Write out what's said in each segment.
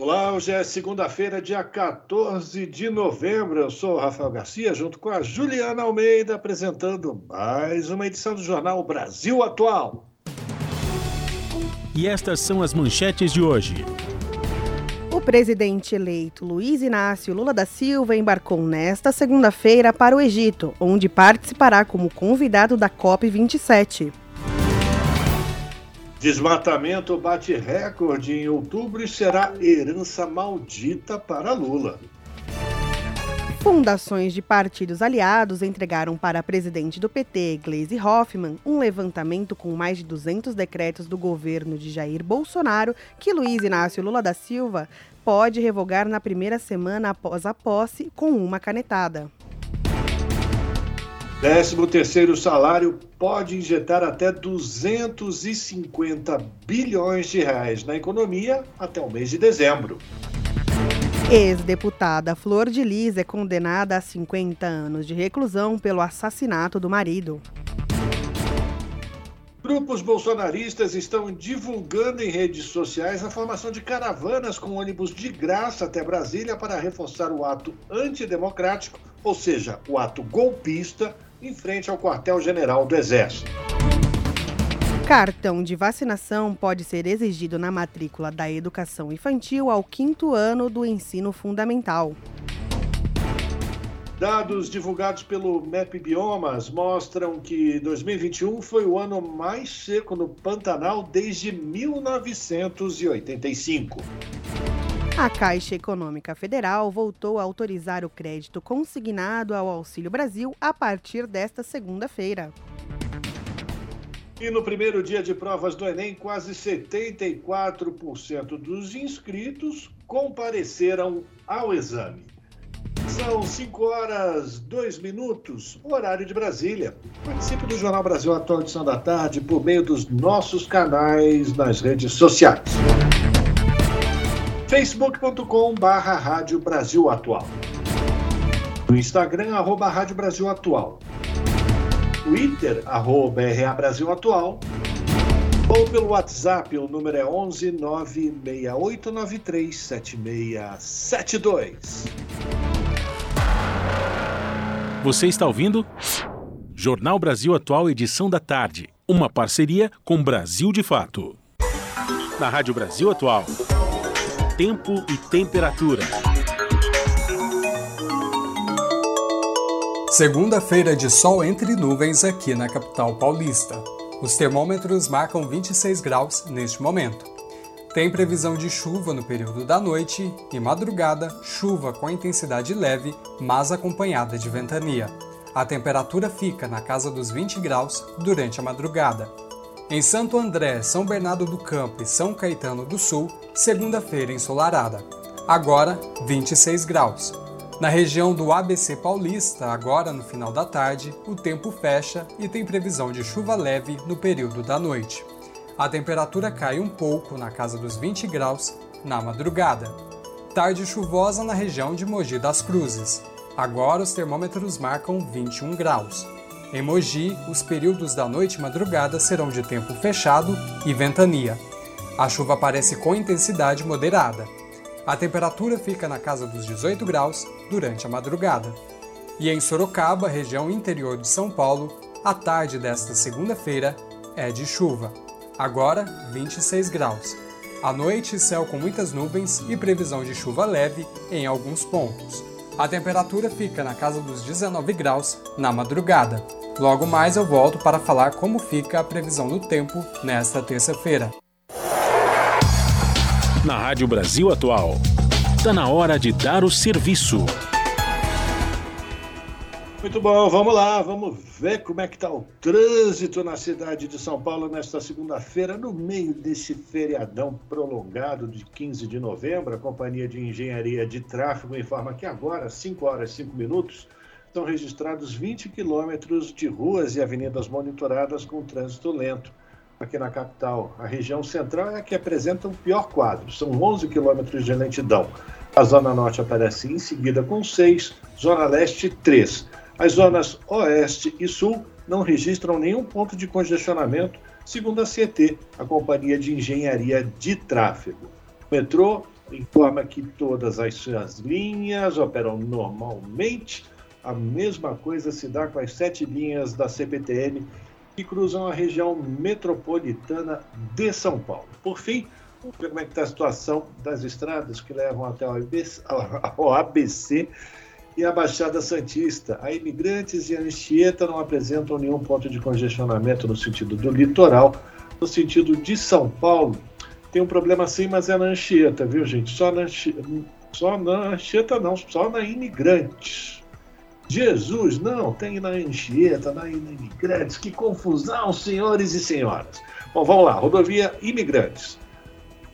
Olá, hoje é segunda-feira, dia 14 de novembro. Eu sou o Rafael Garcia, junto com a Juliana Almeida, apresentando mais uma edição do Jornal Brasil Atual. E estas são as manchetes de hoje. O presidente eleito Luiz Inácio Lula da Silva embarcou nesta segunda-feira para o Egito, onde participará como convidado da COP27. Desmatamento bate recorde em outubro e será herança maldita para Lula. Fundações de partidos aliados entregaram para a presidente do PT, Gleisi Hoffmann, um levantamento com mais de 200 decretos do governo de Jair Bolsonaro que Luiz Inácio Lula da Silva pode revogar na primeira semana após a posse com uma canetada. 13 terceiro salário pode injetar até 250 bilhões de reais na economia até o mês de dezembro. Ex-deputada Flor de Lis é condenada a 50 anos de reclusão pelo assassinato do marido. Grupos bolsonaristas estão divulgando em redes sociais a formação de caravanas com ônibus de graça até Brasília para reforçar o ato antidemocrático, ou seja, o ato golpista, em frente ao quartel-general do Exército. Cartão de vacinação pode ser exigido na matrícula da educação infantil ao quinto ano do ensino fundamental. Dados divulgados pelo MEP Biomas mostram que 2021 foi o ano mais seco no Pantanal desde 1985. A Caixa Econômica Federal voltou a autorizar o crédito consignado ao Auxílio Brasil a partir desta segunda-feira. E no primeiro dia de provas do Enem, quase 74% dos inscritos compareceram ao exame. São 5 horas 2 minutos, horário de Brasília. Participe do Jornal Brasil Atual edição da tarde por meio dos nossos canais nas redes sociais. facebook.com barra Rádio Brasil Atual. No Instagram, arroba Rádio Brasil Atual. Twitter, arroba RA Brasil Atual. Ou pelo WhatsApp, o número é 11 96893 7672. Você está ouvindo? Jornal Brasil Atual, edição da tarde. Uma parceria com Brasil de Fato. Na Rádio Brasil Atual. Tempo e temperatura. Segunda-feira de sol entre nuvens aqui na capital paulista. Os termômetros marcam 26 graus neste momento. Tem previsão de chuva no período da noite e madrugada, chuva com intensidade leve, mas acompanhada de ventania. A temperatura fica na casa dos 20 graus durante a madrugada. Em Santo André, São Bernardo do Campo e São Caetano do Sul, segunda-feira ensolarada. Agora, 26 graus. Na região do ABC Paulista, agora no final da tarde, o tempo fecha e tem previsão de chuva leve no período da noite. A temperatura cai um pouco na casa dos 20 graus na madrugada. Tarde chuvosa na região de Mogi das Cruzes. Agora os termômetros marcam 21 graus. Em Mogi, os períodos da noite e madrugada serão de tempo fechado e ventania. A chuva aparece com intensidade moderada. A temperatura fica na casa dos 18 graus durante a madrugada. E em Sorocaba, região interior de São Paulo, a tarde desta segunda-feira é de chuva. Agora, 26 graus. À noite, céu com muitas nuvens e previsão de chuva leve em alguns pontos. A temperatura fica na casa dos 19 graus na madrugada. Logo mais eu volto para falar como fica a previsão do tempo nesta terça-feira. Na Rádio Brasil Atual, está na hora de dar o serviço. Muito bom, vamos lá, vamos ver como é que está o trânsito na cidade de São Paulo nesta segunda-feira, no meio desse feriadão prolongado de 15 de novembro. A Companhia de Engenharia de Tráfego informa que agora, 5 horas e 5 minutos, estão registrados 20 quilômetros de ruas e avenidas monitoradas com trânsito lento. Aqui na capital, a região central é a que apresenta o pior quadro, são 11 quilômetros de lentidão. A Zona Norte aparece em seguida com 6, Zona Leste 3. As zonas Oeste e Sul não registram nenhum ponto de congestionamento, segundo a CT, a Companhia de Engenharia de Tráfego. O metrô informa que todas as suas linhas operam normalmente. A mesma coisa se dá com as sete linhas da CPTM que cruzam a região metropolitana de São Paulo. Por fim, vamos ver como é que está a situação das estradas que levam até o ABC e a Baixada Santista. A Imigrantes e a Anchieta não apresentam nenhum ponto de congestionamento no sentido do litoral. No sentido de São Paulo, tem um problema sim, mas é na Anchieta, viu, gente? Só na, só na Anchieta não, só na Imigrantes. Jesus, não, tem na Anchieta, na Imigrantes. Que confusão, senhores e senhoras. Bom, vamos lá, rodovia Imigrantes.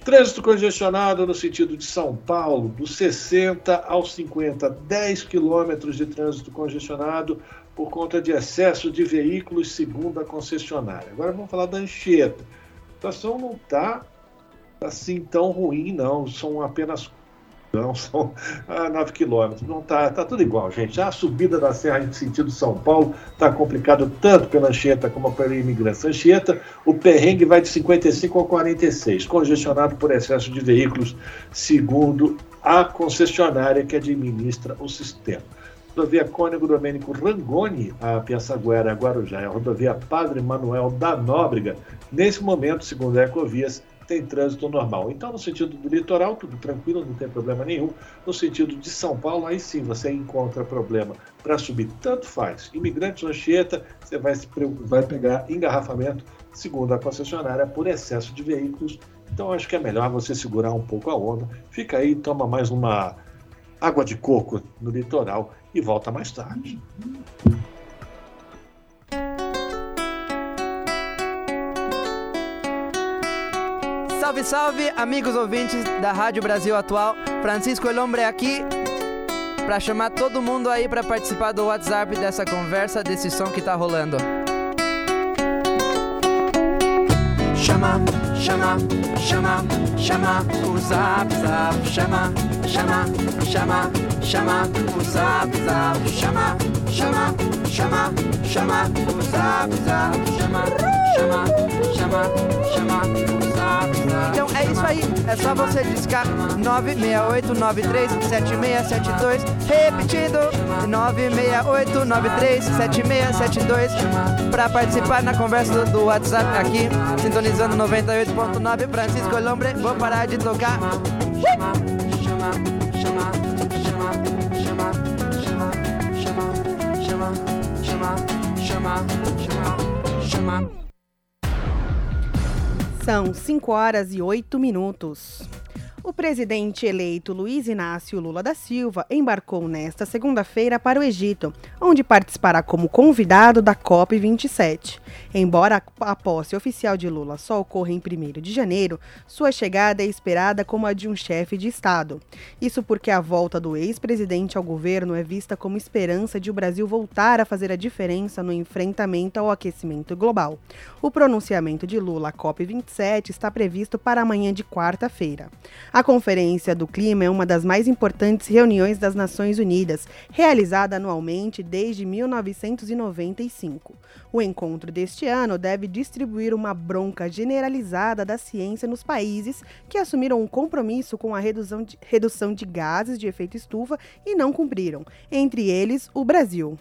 Trânsito congestionado no sentido de São Paulo, dos 60 aos 50, 10 quilômetros de trânsito congestionado por conta de excesso de veículos, segundo a concessionária. Agora vamos falar da Anchieta. A situação não está assim tão ruim, não. São apenas não, são ah, 9 quilômetros. Não tá, tá tudo igual, gente. A subida da serra em sentido São Paulo está complicado tanto pela Anchieta como pela imigração. Anchieta, o perrengue vai de 55 a 46, congestionado por excesso de veículos, segundo a concessionária que administra o sistema. Rodovia Cônego Domênico Rangoni, a Piaçaguera, Guarujá, a rodovia Padre Manuel da Nóbrega, nesse momento, segundo a Ecovias, tem trânsito normal. Então, no sentido do litoral, tudo tranquilo, não tem problema nenhum. No sentido de São Paulo, aí sim você encontra problema para subir. Tanto faz. Imigrantes Anchieta, você vai, vai pegar engarrafamento, segundo a concessionária, por excesso de veículos. Então, acho que é melhor você segurar um pouco a onda. Fica aí, toma mais uma água de coco no litoral e volta mais tarde. Salve, salve, amigos ouvintes da Rádio Brasil Atual. Francisco Elombre aqui para chamar todo mundo aí para participar do WhatsApp dessa conversa, desse som que tá rolando. Chama, chama, chama, chama o zap, zap, chama, chama, chama, chama o zap, zap, chama, chama, chama, chama o zap, zap, chama, chama, chama, chama o zap, zap. Então é isso aí, é só você discar 968937672, repetindo 968937672 para participar na conversa do WhatsApp aqui, sintonizando 98.9 Francisco Lombre. Vou parar de tocar. São 5 horas e 8 minutos. O presidente eleito Luiz Inácio Lula da Silva embarcou nesta segunda-feira para o Egito, onde participará como convidado da COP27. Embora a posse oficial de Lula só ocorra em 1 de janeiro, sua chegada é esperada como a de um chefe de Estado. Isso porque a volta do ex-presidente ao governo é vista como esperança de o Brasil voltar a fazer a diferença no enfrentamento ao aquecimento global. O pronunciamento de Lula à COP27 está previsto para amanhã de quarta-feira. A Conferência do Clima é uma das mais importantes reuniões das Nações Unidas, realizada anualmente desde 1995. O encontro deste ano deve distribuir uma bronca generalizada da ciência nos países que assumiram um compromisso com a redução de, redução de gases de efeito estufa e não cumpriram, entre eles o Brasil.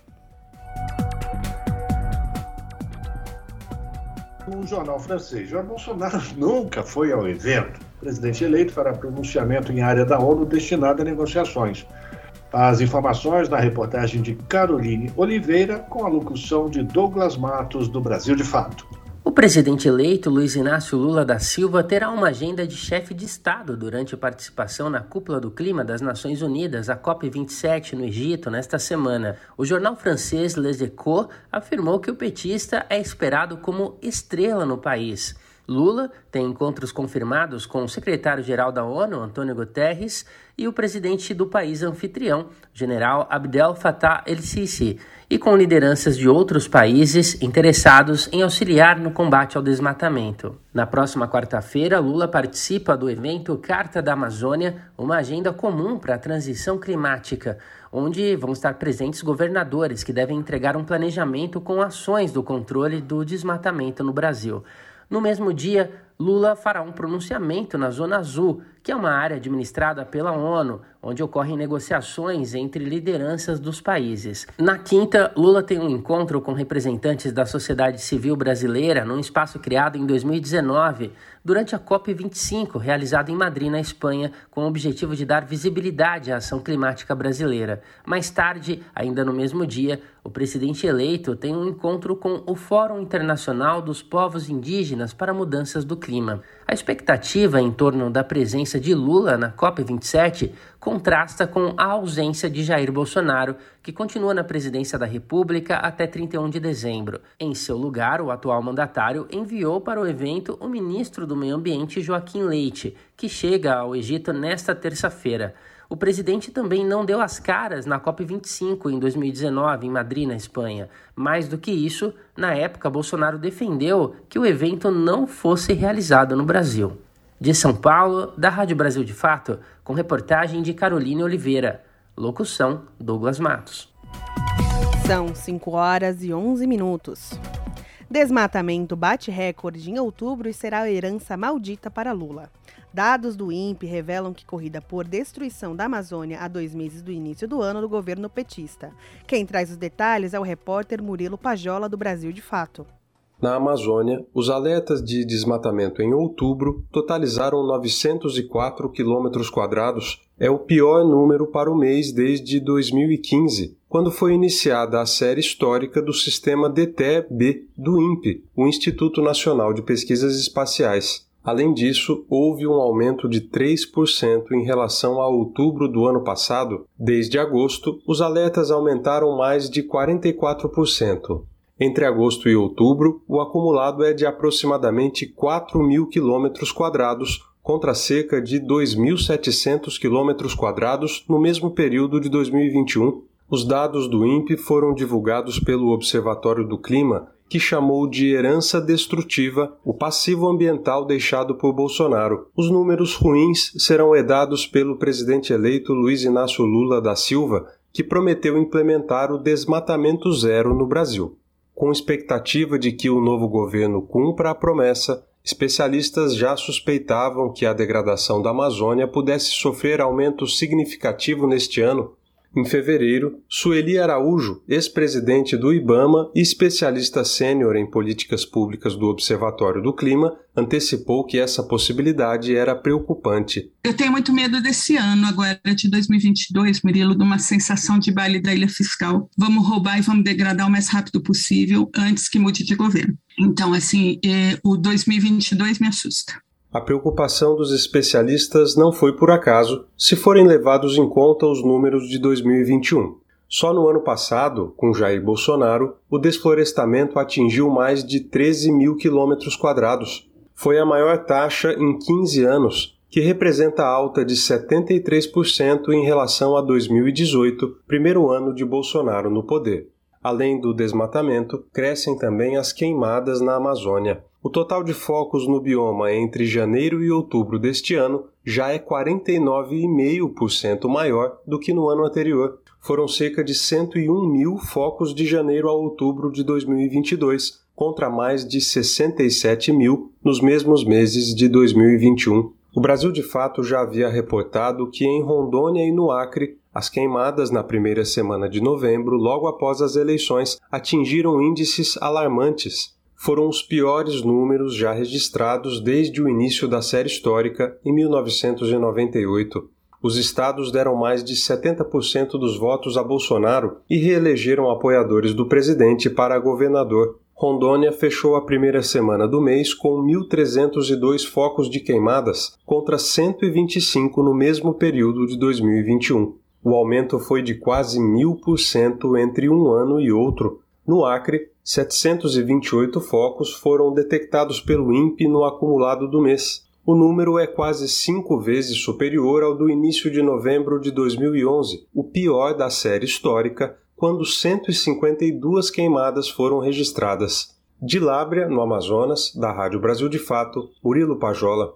Um jornal francês. Jair Bolsonaro nunca foi ao evento. Presidente eleito fará pronunciamento em área da ONU destinada a negociações. As informações na reportagem de Caroline Oliveira, com a locução de Douglas Matos, do Brasil de Fato. O presidente eleito Luiz Inácio Lula da Silva terá uma agenda de chefe de Estado durante a participação na Cúpula do Clima das Nações Unidas, a COP27, no Egito, nesta semana. O jornal francês Les Echos afirmou que o petista é esperado como estrela no país. Lula tem encontros confirmados com o secretário-geral da ONU, Antônio Guterres, e o presidente do país anfitrião, general Abdel Fattah el-Sisi, e com lideranças de outros países interessados em auxiliar no combate ao desmatamento. Na próxima quarta-feira, Lula participa do evento Carta da Amazônia, uma agenda comum para a transição climática, onde vão estar presentes governadores que devem entregar um planejamento com ações do controle do desmatamento no Brasil. No mesmo dia, Lula fará um pronunciamento na Zona Azul, que é uma área administrada pela ONU, onde ocorrem negociações entre lideranças dos países. Na quinta, Lula tem um encontro com representantes da sociedade civil brasileira num espaço criado em 2019, durante a COP25, realizada em Madrid, na Espanha, com o objetivo de dar visibilidade à ação climática brasileira. Mais tarde, ainda no mesmo dia, o presidente eleito tem um encontro com o Fórum Internacional dos Povos Indígenas para Mudanças do Clima. A expectativa em torno da presença de Lula na COP27 contrasta com a ausência de Jair Bolsonaro, que continua na presidência da República até 31 de dezembro. Em seu lugar, o atual mandatário enviou para o evento o ministro do Meio Ambiente, Joaquim Leite, que chega ao Egito nesta terça-feira. O presidente também não deu as caras na COP25 em 2019 em Madrid, na Espanha. Mais do que isso, na época, Bolsonaro defendeu que o evento não fosse realizado no Brasil. De São Paulo, da Rádio Brasil de Fato, com reportagem de Caroline Oliveira. Locução: Douglas Matos. São 5 horas e 11 minutos. Desmatamento bate recorde em outubro e será herança maldita para Lula. Dados do INPE revelam que corrida por destruição da Amazônia há dois meses do início do ano do governo petista. Quem traz os detalhes é o repórter Murilo Pajola, do Brasil de Fato. Na Amazônia, os alertas de desmatamento em outubro totalizaram 904 quilômetros quadrados. É o pior número para o mês desde 2015, quando foi iniciada a série histórica do sistema DTE-B do INPE, o Instituto Nacional de Pesquisas Espaciais. Além disso, houve um aumento de 3% em relação a outubro do ano passado. Desde agosto, os alertas aumentaram mais de 44%. Entre agosto e outubro, o acumulado é de aproximadamente 4 mil quilômetros quadrados, contra cerca de 2.700 quilômetros quadrados no mesmo período de 2021. Os dados do INPE foram divulgados pelo Observatório do Clima que chamou de herança destrutiva o passivo ambiental deixado por Bolsonaro. Os números ruins serão herdados pelo presidente eleito Luiz Inácio Lula da Silva, que prometeu implementar o desmatamento zero no Brasil. Com expectativa de que o novo governo cumpra a promessa, especialistas já suspeitavam que a degradação da Amazônia pudesse sofrer aumento significativo neste ano em fevereiro, Sueli Araújo, ex-presidente do IBAMA e especialista sênior em políticas públicas do Observatório do Clima, antecipou que essa possibilidade era preocupante. Eu tenho muito medo desse ano, agora de 2022, Murilo, de uma sensação de baile da ilha fiscal. Vamos roubar e vamos degradar o mais rápido possível antes que mude de governo. Então, assim, eh, o 2022 me assusta. A preocupação dos especialistas não foi por acaso, se forem levados em conta os números de 2021. Só no ano passado, com Jair Bolsonaro, o desflorestamento atingiu mais de 13 mil quilômetros quadrados. Foi a maior taxa em 15 anos, que representa alta de 73% em relação a 2018, primeiro ano de Bolsonaro no poder. Além do desmatamento, crescem também as queimadas na Amazônia. O total de focos no bioma entre janeiro e outubro deste ano já é 49,5% maior do que no ano anterior. Foram cerca de 101 mil focos de janeiro a outubro de 2022, contra mais de 67 mil nos mesmos meses de 2021. O Brasil de fato já havia reportado que em Rondônia e no Acre as queimadas na primeira semana de novembro, logo após as eleições, atingiram índices alarmantes foram os piores números já registrados desde o início da série histórica em 1998. os estados deram mais de 70% dos votos a Bolsonaro e reelegeram apoiadores do presidente para governador. Rondônia fechou a primeira semana do mês com 1.302 focos de queimadas, contra 125 no mesmo período de 2021. O aumento foi de quase 1.000% entre um ano e outro. No Acre, 728 focos foram detectados pelo INPE no acumulado do mês. O número é quase cinco vezes superior ao do início de novembro de 2011, o pior da série histórica, quando 152 queimadas foram registradas. De Lábrea, no Amazonas, da Rádio Brasil de Fato, Murilo Pajola.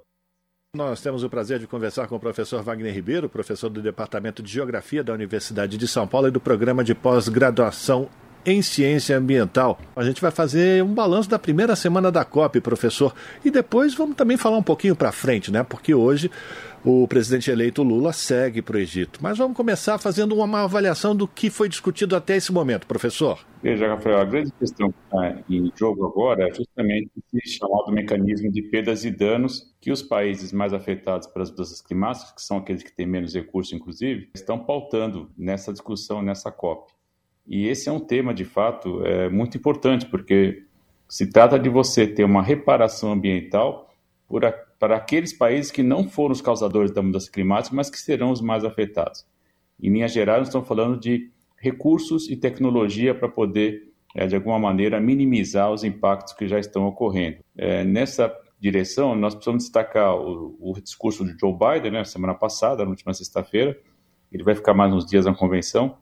Nós temos o prazer de conversar com o professor Wagner Ribeiro, professor do Departamento de Geografia da Universidade de São Paulo e do Programa de Pós-Graduação em Ciência Ambiental. A gente vai fazer um balanço da primeira semana da COP, professor, e depois vamos também falar um pouquinho para frente, né? Porque hoje o presidente eleito Lula segue para o Egito. Mas vamos começar fazendo uma avaliação do que foi discutido até esse momento, professor. Veja, Rafael, a grande questão que está em jogo agora é justamente esse chamado mecanismo de perdas e danos que os países mais afetados pelas mudanças climáticas, que são aqueles que têm menos recursos, inclusive, estão pautando nessa discussão, nessa COP. E esse é um tema, de fato, é muito importante, porque se trata de você ter uma reparação ambiental a, para aqueles países que não foram os causadores da mudança climática, mas que serão os mais afetados. Em linhas gerais, nós estamos falando de recursos e tecnologia para poder, é, de alguma maneira, minimizar os impactos que já estão ocorrendo. É, nessa direção, nós precisamos destacar o, o discurso de Joe Biden, né, semana passada, na última sexta-feira. Ele vai ficar mais uns dias na convenção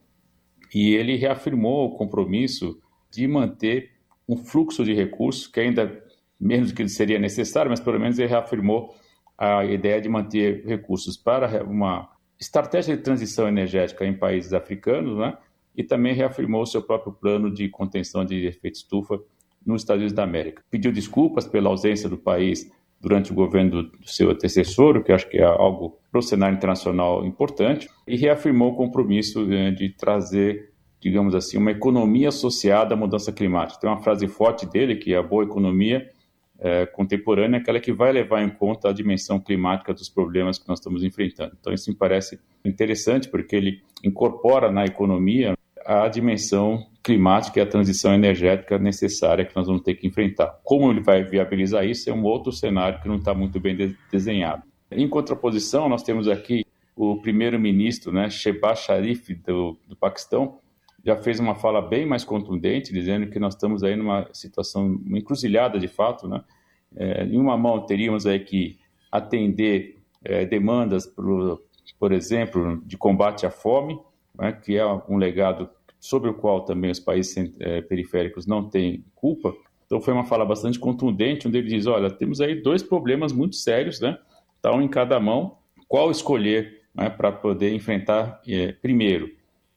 e ele reafirmou o compromisso de manter um fluxo de recursos, que ainda menos do que seria necessário, mas pelo menos ele reafirmou a ideia de manter recursos para uma estratégia de transição energética em países africanos, né? e também reafirmou o seu próprio plano de contenção de efeito estufa nos Estados Unidos da América. Pediu desculpas pela ausência do país durante o governo do seu antecessor, que acho que é algo para o cenário internacional importante, e reafirmou o compromisso né, de trazer, digamos assim, uma economia associada à mudança climática. Tem uma frase forte dele, que é a boa economia é, contemporânea, aquela que vai levar em conta a dimensão climática dos problemas que nós estamos enfrentando. Então, isso me parece interessante, porque ele incorpora na economia a dimensão climática e a transição energética necessária que nós vamos ter que enfrentar. Como ele vai viabilizar isso é um outro cenário que não está muito bem de desenhado. Em contraposição, nós temos aqui o primeiro-ministro, né, Shehbaz Sharif, do, do Paquistão, já fez uma fala bem mais contundente, dizendo que nós estamos aí numa situação, uma encruzilhada de fato, né? É, em uma mão teríamos aí que atender é, demandas, por, por exemplo, de combate à fome, né, que é um legado sobre o qual também os países é, periféricos não têm culpa. Então foi uma fala bastante contundente, onde ele diz, olha, temos aí dois problemas muito sérios, né? Está um em cada mão, qual escolher né, para poder enfrentar é, primeiro?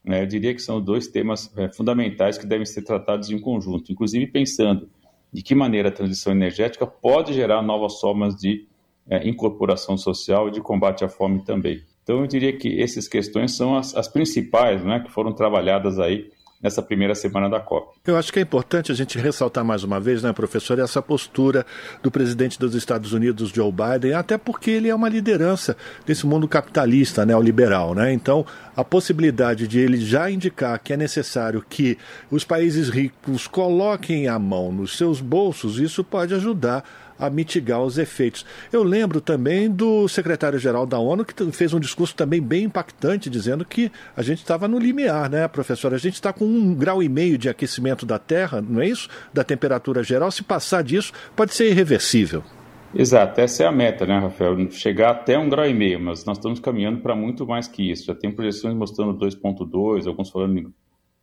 Né, eu diria que são dois temas é, fundamentais que devem ser tratados em conjunto, inclusive pensando de que maneira a transição energética pode gerar novas formas de é, incorporação social e de combate à fome também. Então, eu diria que essas questões são as, as principais né, que foram trabalhadas aí nessa primeira semana da COP. Eu acho que é importante a gente ressaltar mais uma vez, né, professor, essa postura do presidente dos Estados Unidos, Joe Biden, até porque ele é uma liderança desse mundo capitalista, neoliberal, né? Então, a possibilidade de ele já indicar que é necessário que os países ricos coloquem a mão nos seus bolsos, isso pode ajudar a mitigar os efeitos. Eu lembro também do secretário-geral da ONU, que fez um discurso também bem impactante, dizendo que a gente estava no limiar, né, professor? A gente está com um grau e meio de aquecimento da Terra, não é isso? Da temperatura geral. Se passar disso, pode ser irreversível. Exato, essa é a meta, né, Rafael? Chegar até um grau e meio, mas nós estamos caminhando para muito mais que isso. Já tem projeções mostrando 2,2, alguns falando em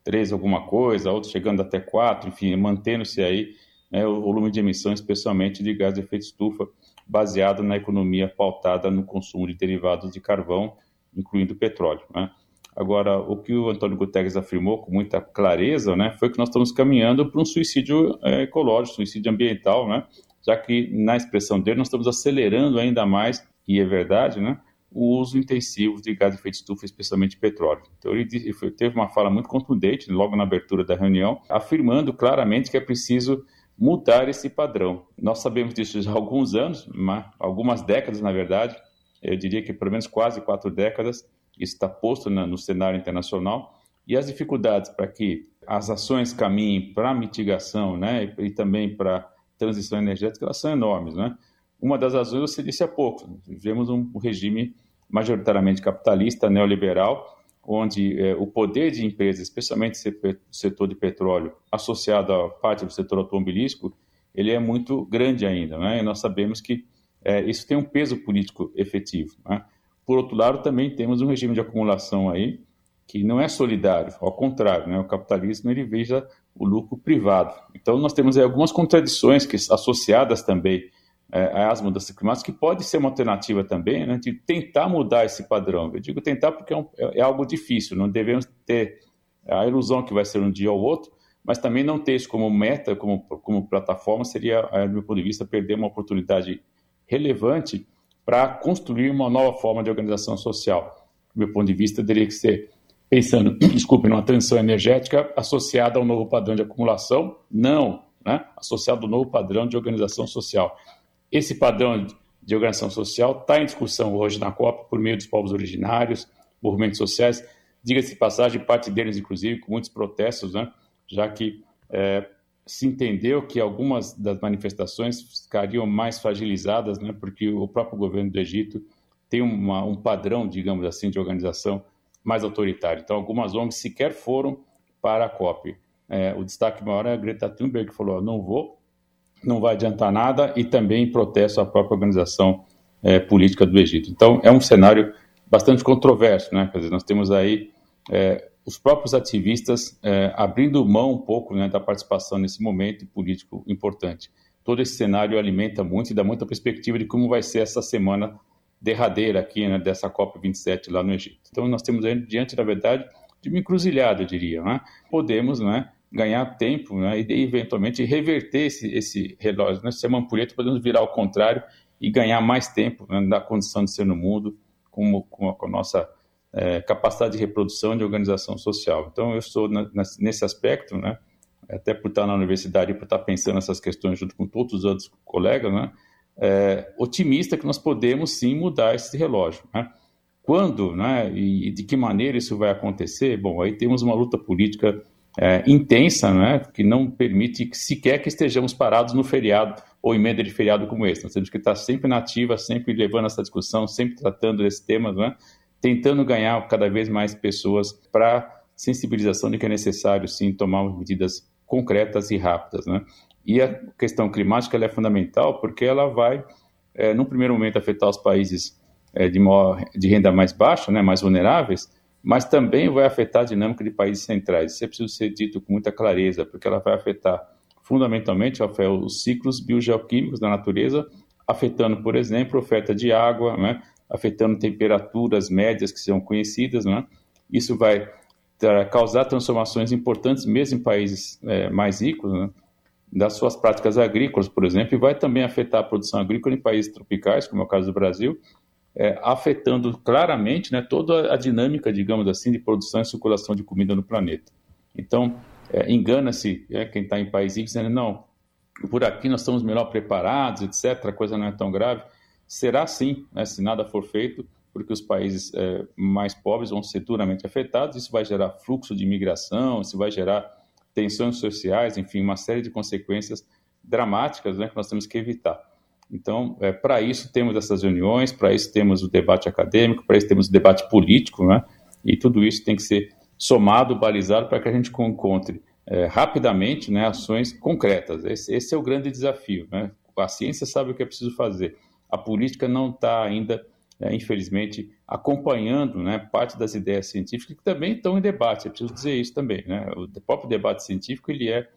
3 alguma coisa, outros chegando até 4, enfim, mantendo-se aí né, o volume de emissão, especialmente de gás de efeito estufa, baseado na economia pautada no consumo de derivados de carvão, incluindo petróleo. Né? Agora, o que o Antônio Guterres afirmou com muita clareza né, foi que nós estamos caminhando para um suicídio é, ecológico, suicídio ambiental, né, já que, na expressão dele, nós estamos acelerando ainda mais, e é verdade, né, o uso intensivo de gás de efeito estufa, especialmente petróleo. Então, ele teve uma fala muito contundente, logo na abertura da reunião, afirmando claramente que é preciso mudar esse padrão. Nós sabemos disso já há alguns anos, algumas décadas, na verdade, eu diria que pelo menos quase quatro décadas, isso está posto no cenário internacional, e as dificuldades para que as ações caminhem para mitigação né, e também para transição energética, elas são enormes. Né? Uma das razões, você disse há pouco, vivemos um regime majoritariamente capitalista, neoliberal, onde eh, o poder de empresas, especialmente o setor de petróleo, associado à parte do setor automobilístico, ele é muito grande ainda. Né? E nós sabemos que eh, isso tem um peso político efetivo. Né? Por outro lado, também temos um regime de acumulação aí que não é solidário, ao contrário, né? o capitalismo ele veja o lucro privado. Então, nós temos aí algumas contradições que, associadas também é, às mudanças climáticas, que pode ser uma alternativa também, né, de tentar mudar esse padrão. Eu digo tentar porque é, um, é, é algo difícil, não devemos ter a ilusão que vai ser um dia ou outro, mas também não ter isso como meta, como, como plataforma, seria, do meu ponto de vista, perder uma oportunidade relevante para construir uma nova forma de organização social. Do meu ponto de vista, teria que ser pensando, desculpe, numa transição energética associada ao novo padrão de acumulação, não, né? associado ao novo padrão de organização social. Esse padrão de organização social está em discussão hoje na COP por meio dos povos originários, movimentos sociais, diga-se de passagem, parte deles, inclusive, com muitos protestos, né? já que é, se entendeu que algumas das manifestações ficariam mais fragilizadas, né? porque o próprio governo do Egito tem uma, um padrão, digamos assim, de organização mais autoritário. Então, algumas ONGs sequer foram para a COP. É, o destaque maior é a Greta Thunberg, que falou: não vou, não vai adiantar nada, e também protesto à própria organização é, política do Egito. Então, é um cenário bastante controverso, né? Quer dizer, nós temos aí é, os próprios ativistas é, abrindo mão um pouco né, da participação nesse momento político importante. Todo esse cenário alimenta muito e dá muita perspectiva de como vai ser essa semana derradeira aqui né, dessa COP27 lá no Egito. Então, nós temos aí, diante da verdade, de uma encruzilhada, eu diria. Né? Podemos né, ganhar tempo né, e, eventualmente, reverter esse, esse relógio. Né? Se é uma ampulheta, podemos virar ao contrário e ganhar mais tempo né, na condição de ser no mundo, com, com, a, com a nossa é, capacidade de reprodução de organização social. Então, eu estou na, nesse aspecto, né, até por estar na universidade e por estar pensando nessas questões junto com todos os outros colegas, né, é, otimista que nós podemos sim mudar esse relógio. Né? Quando né, e de que maneira isso vai acontecer? Bom, aí temos uma luta política é, intensa, né, que não permite que sequer que estejamos parados no feriado ou em emenda de feriado como esse. Nós temos que estar sempre ativa, sempre levando essa discussão, sempre tratando desse tema, né, tentando ganhar cada vez mais pessoas para sensibilização de que é necessário sim tomar medidas concretas e rápidas. Né? E a questão climática é fundamental porque ela vai, é, no primeiro momento, afetar os países é, de, maior, de renda mais baixa, né, mais vulneráveis, mas também vai afetar a dinâmica de países centrais. Isso é preciso ser dito com muita clareza, porque ela vai afetar fundamentalmente os ciclos biogeoquímicos da natureza, afetando, por exemplo, a oferta de água, né, afetando temperaturas médias que são conhecidas. Né, isso vai causar transformações importantes mesmo em países é, mais ricos, né, das suas práticas agrícolas, por exemplo, e vai também afetar a produção agrícola em países tropicais, como é o caso do Brasil, é, afetando claramente né, toda a dinâmica, digamos assim, de produção e circulação de comida no planeta. Então, é, engana-se é, quem está em países dizendo, não, por aqui nós estamos melhor preparados, etc., a coisa não é tão grave. Será sim, né, se nada for feito, porque os países é, mais pobres vão ser duramente afetados, isso vai gerar fluxo de imigração, isso vai gerar tensões sociais, enfim, uma série de consequências dramáticas né, que nós temos que evitar. Então, é, para isso temos essas reuniões, para isso temos o debate acadêmico, para isso temos o debate político, né? E tudo isso tem que ser somado, balizado, para que a gente encontre é, rapidamente né, ações concretas. Esse, esse, é o grande desafio. Né? A ciência sabe o que é preciso fazer. A política não está ainda é, infelizmente, acompanhando né, parte das ideias científicas que também estão em debate. É preciso dizer isso também. Né? O próprio debate científico ele é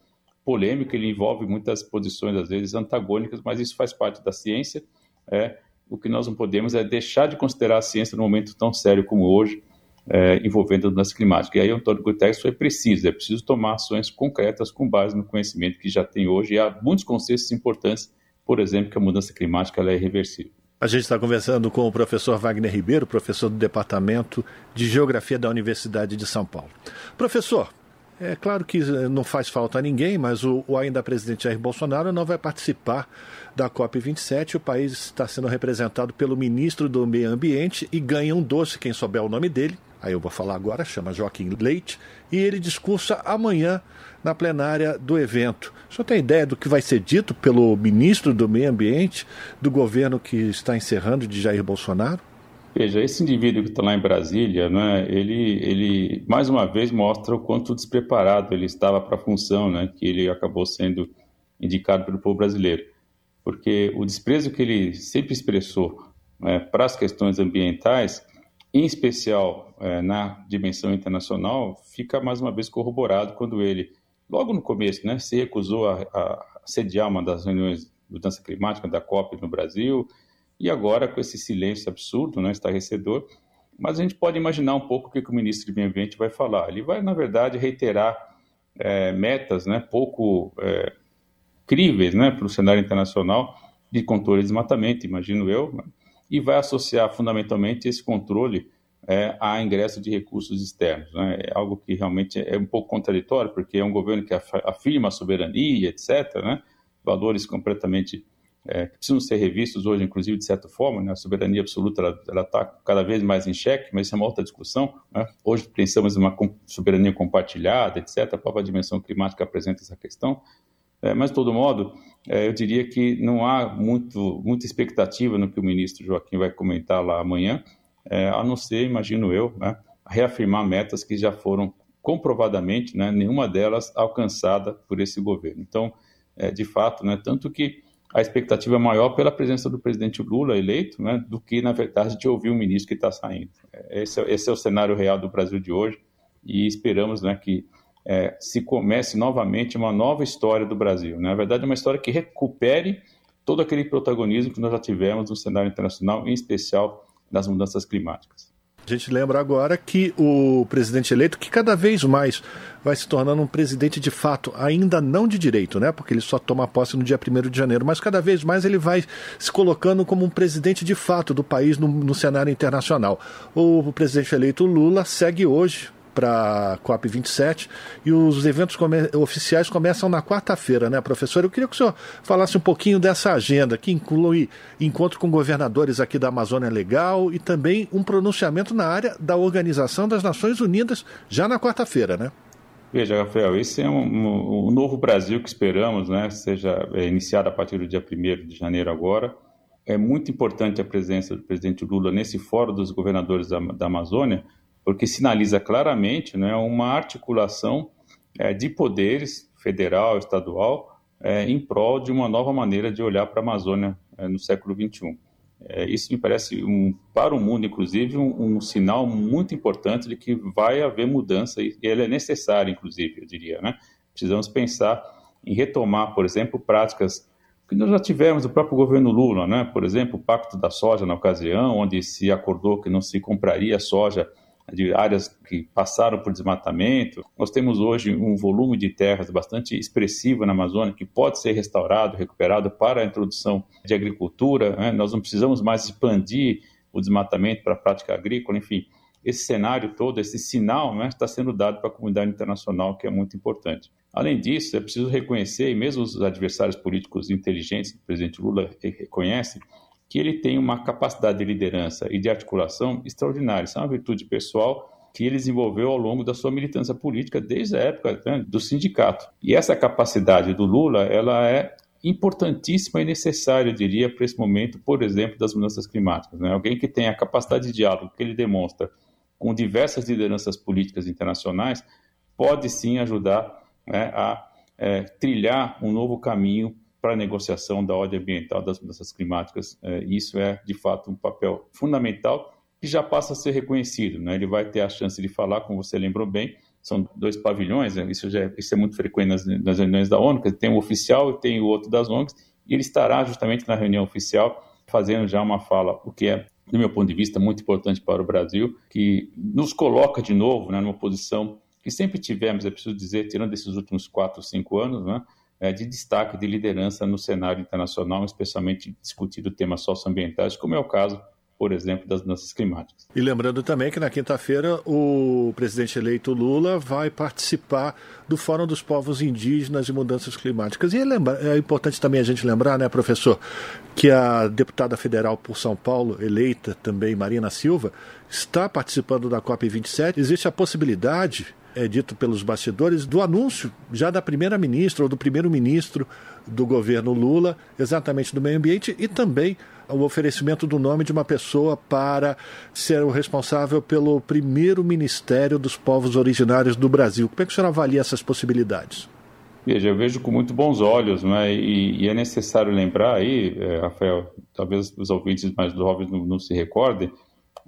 polêmico, ele envolve muitas posições, às vezes, antagônicas, mas isso faz parte da ciência. É, o que nós não podemos é deixar de considerar a ciência num momento tão sério como hoje, é, envolvendo a mudança climática. E aí, Antônio Guterres foi preciso, é preciso tomar ações concretas com base no conhecimento que já tem hoje, e há muitos conceitos importantes, por exemplo, que a mudança climática é irreversível. A gente está conversando com o professor Wagner Ribeiro, professor do Departamento de Geografia da Universidade de São Paulo. Professor, É claro que não faz falta a ninguém, mas o, o ainda presidente Jair Bolsonaro não vai participar da COP27. O país está sendo representado pelo ministro do Meio Ambiente e ganha um doce, quem souber o nome dele. Aí eu vou falar agora, chama Joaquim Leite, e ele discursa amanhã na plenária do evento. O senhor tem ideia do que vai ser dito pelo ministro do Meio Ambiente do governo que está encerrando de Jair Bolsonaro? Veja, esse indivíduo que está lá em Brasília, né, ele, ele mais uma vez mostra o quanto despreparado ele estava para a função né, que ele acabou sendo indicado pelo povo brasileiro. Porque o desprezo que ele sempre expressou né, para as questões ambientais, em especial é, na dimensão internacional, fica mais uma vez corroborado quando ele, logo no começo, né, se recusou a, a sediar uma das reuniões de mudança climática da COP no Brasil, e agora com esse silêncio absurdo, né, estarrecedor. Mas a gente pode imaginar um pouco o que o ministro de Meio Ambiente vai falar. Ele vai, na verdade, reiterar é, metas né, pouco é, críveis né, para o cenário internacional de controle de desmatamento, imagino eu, né, e vai associar fundamentalmente esse controle é, a ingresso de recursos externos. Né? É algo que realmente é um pouco contraditório, porque é um governo que afirma a soberania, etc., né? valores completamente é, que precisam ser revistos hoje, inclusive, de certa forma. Né? A soberania absoluta está cada vez mais em xeque, mas isso é uma outra discussão. Né? Hoje pensamos em uma soberania compartilhada, etc. A própria dimensão climática apresenta essa questão. É, mas, de todo modo, é, eu diria que não há muito, muita expectativa no que o ministro Joaquim vai comentar lá amanhã, é, a não ser, imagino eu, né, reafirmar metas que já foram comprovadamente, né, nenhuma delas alcançada por esse governo. Então, é, de fato, né, tanto que a expectativa é maior pela presença do presidente Lula eleito, né, do que, na verdade, de ouvir o ministro que está saindo. Esse, é, esse, é o cenário real do Brasil de hoje e esperamos né, que é, se comece novamente uma nova história do Brasil. Né? Na verdade, uma história que recupere todo aquele protagonismo que nós já tivemos no cenário internacional, em especial nas mudanças climáticas. A gente lembra agora que o presidente eleito, que cada vez mais vai se tornando um presidente de fato, ainda não de direito, né? Porque ele só toma posse no dia 1 de janeiro, mas cada vez mais ele vai se colocando como um presidente de fato do país no, no cenário internacional. O, o presidente eleito Lula segue hoje para a COP27 e os eventos come oficiais começam na quarta-feira, né, professor? Eu queria que o senhor falasse um pouquinho dessa agenda, que inclui encontro com governadores aqui da Amazônia Legal e também um pronunciamento na área da Organização das Nações Unidas já na quarta-feira, né? Veja, Rafael, esse é um, um, um, novo Brasil que esperamos, né, seja é, iniciado a partir do dia 1 de janeiro agora. É muito importante a presença do presidente Lula nesse fórum dos governadores da, da Amazônia, porque sinaliza claramente né, uma articulação é, de poderes federal, estadual, é, em prol de uma nova maneira de olhar para a Amazônia é, no século XXI. É, isso me parece, um, para o mundo, inclusive, um, um, sinal muito importante de que vai haver mudança e ela é necessária, inclusive, eu diria. Né? Precisamos pensar em retomar, por exemplo, práticas que nós já tivemos do próprio governo Lula, né? por exemplo, o Pacto da Soja na ocasião, onde se acordou que não se compraria soja de áreas que passaram por desmatamento. Nós temos hoje um volume de terras bastante expressivo na Amazônia que pode ser restaurado, recuperado para a introdução de agricultura. Né? Nós não precisamos mais expandir o desmatamento para a prática agrícola, enfim. Esse cenário todo, esse sinal, né, está sendo dado para a comunidade internacional, que é muito importante. Além disso, é preciso reconhecer, e mesmo os adversários políticos inteligentes, o presidente Lula reconhece, que ele tem uma capacidade de liderança e de articulação extraordinária. Isso é uma virtude pessoal que ele desenvolveu ao longo da sua militância política desde a época né, do sindicato. E essa capacidade do Lula, ela é importantíssima e necessária, eu diria, para esse momento, por exemplo, das mudanças climáticas. Né? Alguém que tem a capacidade de diálogo que ele demonstra com diversas lideranças políticas internacionais pode sim ajudar né, a é, trilhar um novo caminho para a negociação da ordem ambiental das mudanças climáticas. É, isso é, de fato, um papel fundamental que já passa a ser reconhecido. Né? Ele vai ter a chance de falar, como você lembrou bem, são dois pavilhões, né? isso, já, é, isso é muito frequente nas, nas reuniões da ONU, tem um oficial e tem o outro das ONGs, e ele estará justamente na reunião oficial fazendo já uma fala, o que é, do meu ponto de vista, muito importante para o Brasil, que nos coloca de novo né, numa posição que sempre tivemos, é preciso dizer, tirando esses últimos quatro, cinco anos, né, de destaque, de liderança no cenário internacional, especialmente discutindo temas socioambientais, como é o caso por exemplo, das mudanças climáticas. E lembrando também que na quinta-feira o presidente eleito Lula vai participar do Fórum dos Povos Indígenas e Mudanças Climáticas. E é, lembra, é importante também a gente lembrar, né, professor, que a deputada federal por São Paulo, eleita também, Marina Silva, está participando da COP27. Existe a possibilidade é dito pelos bastidores, do anúncio já da primeira-ministra ou do primeiro-ministro do governo Lula, exatamente do meio ambiente, e também o oferecimento do nome de uma pessoa para ser o responsável pelo primeiro Ministério dos Povos Originários do Brasil. Como é que o senhor avalia essas possibilidades? Veja, eu vejo com muito bons olhos, né? E, e é necessário lembrar aí, é, Rafael, talvez os ouvintes mais jovens não, não se recordem,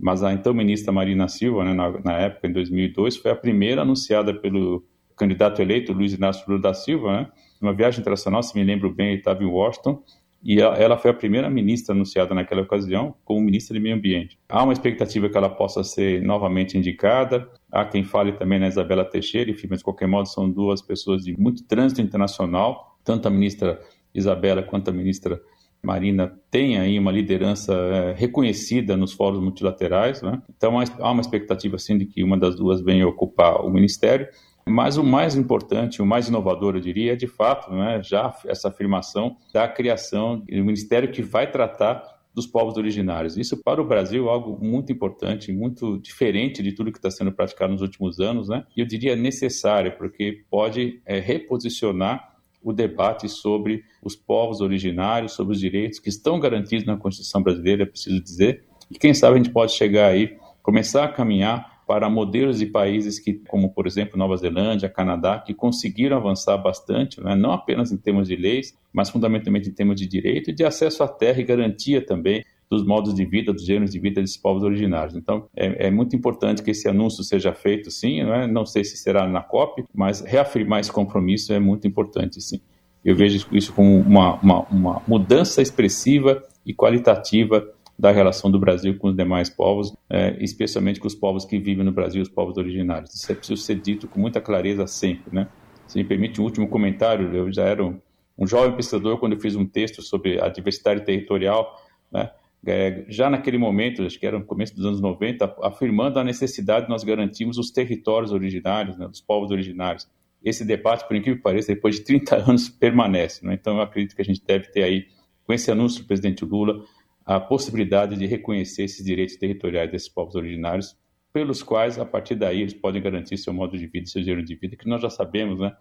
mas a então ministra Marina Silva, né, na, na, época, em 2002, foi a primeira anunciada pelo candidato eleito, Luiz Inácio Lula da Silva, né, uma viagem internacional, se me lembro bem, estava em Washington, e ela foi a primeira ministra anunciada naquela ocasião como ministra de Meio Ambiente. Há uma expectativa que ela possa ser novamente indicada. Há quem fale também na Isabela Teixeira, enfim, mas de qualquer modo são duas pessoas de muito trânsito internacional, tanto a ministra Isabela quanto a ministra Marina tem aí uma liderança é, reconhecida nos fóruns multilaterais, né? então há uma expectativa sim de que uma das duas venha ocupar o ministério. Mas o mais importante, o mais inovador, eu diria, é de fato né, já essa afirmação da criação do ministério que vai tratar dos povos originários. Isso para o Brasil é algo muito importante, muito diferente de tudo que está sendo praticado nos últimos anos, né? E eu diria necessário, porque pode é, reposicionar o debate sobre os povos originários, sobre os direitos que estão garantidos na Constituição brasileira, é preciso dizer, e quem sabe a gente pode chegar aí, começar a caminhar para modelos de países que, como por exemplo Nova Zelândia, Canadá, que conseguiram avançar bastante, né? não apenas em termos de leis, mas fundamentalmente em termos de direito e de acesso à terra e garantia também dos modos de vida, dos gêneros de vida desses povos originários. Então, é, é muito importante que esse anúncio seja feito, sim, não, é? não sei se será na COP, mas reafirmar esse compromisso é muito importante, sim. Eu vejo isso como uma, uma, uma mudança expressiva e qualitativa da relação do Brasil com os demais povos, é, especialmente com os povos que vivem no Brasil, os povos originários. Isso é preciso ser dito com muita clareza sempre, né? Se me permite um último comentário, eu já era um, um jovem pesquisador quando eu fiz um texto sobre a diversidade territorial, né? É, já naquele momento, acho que era no começo dos anos 90, afirmando a necessidade de nós garantirmos os territórios originários, né, dos povos originários. Esse debate, por incrível que pareça, depois de 30 anos permanece. Né? Então, eu acredito que a gente deve ter aí, com esse anúncio do presidente Lula, a possibilidade de reconhecer esses direitos territoriais desses povos originários, pelos quais, a partir daí, eles podem garantir seu modo de vida, seu gênero de vida, que nós já sabemos, né?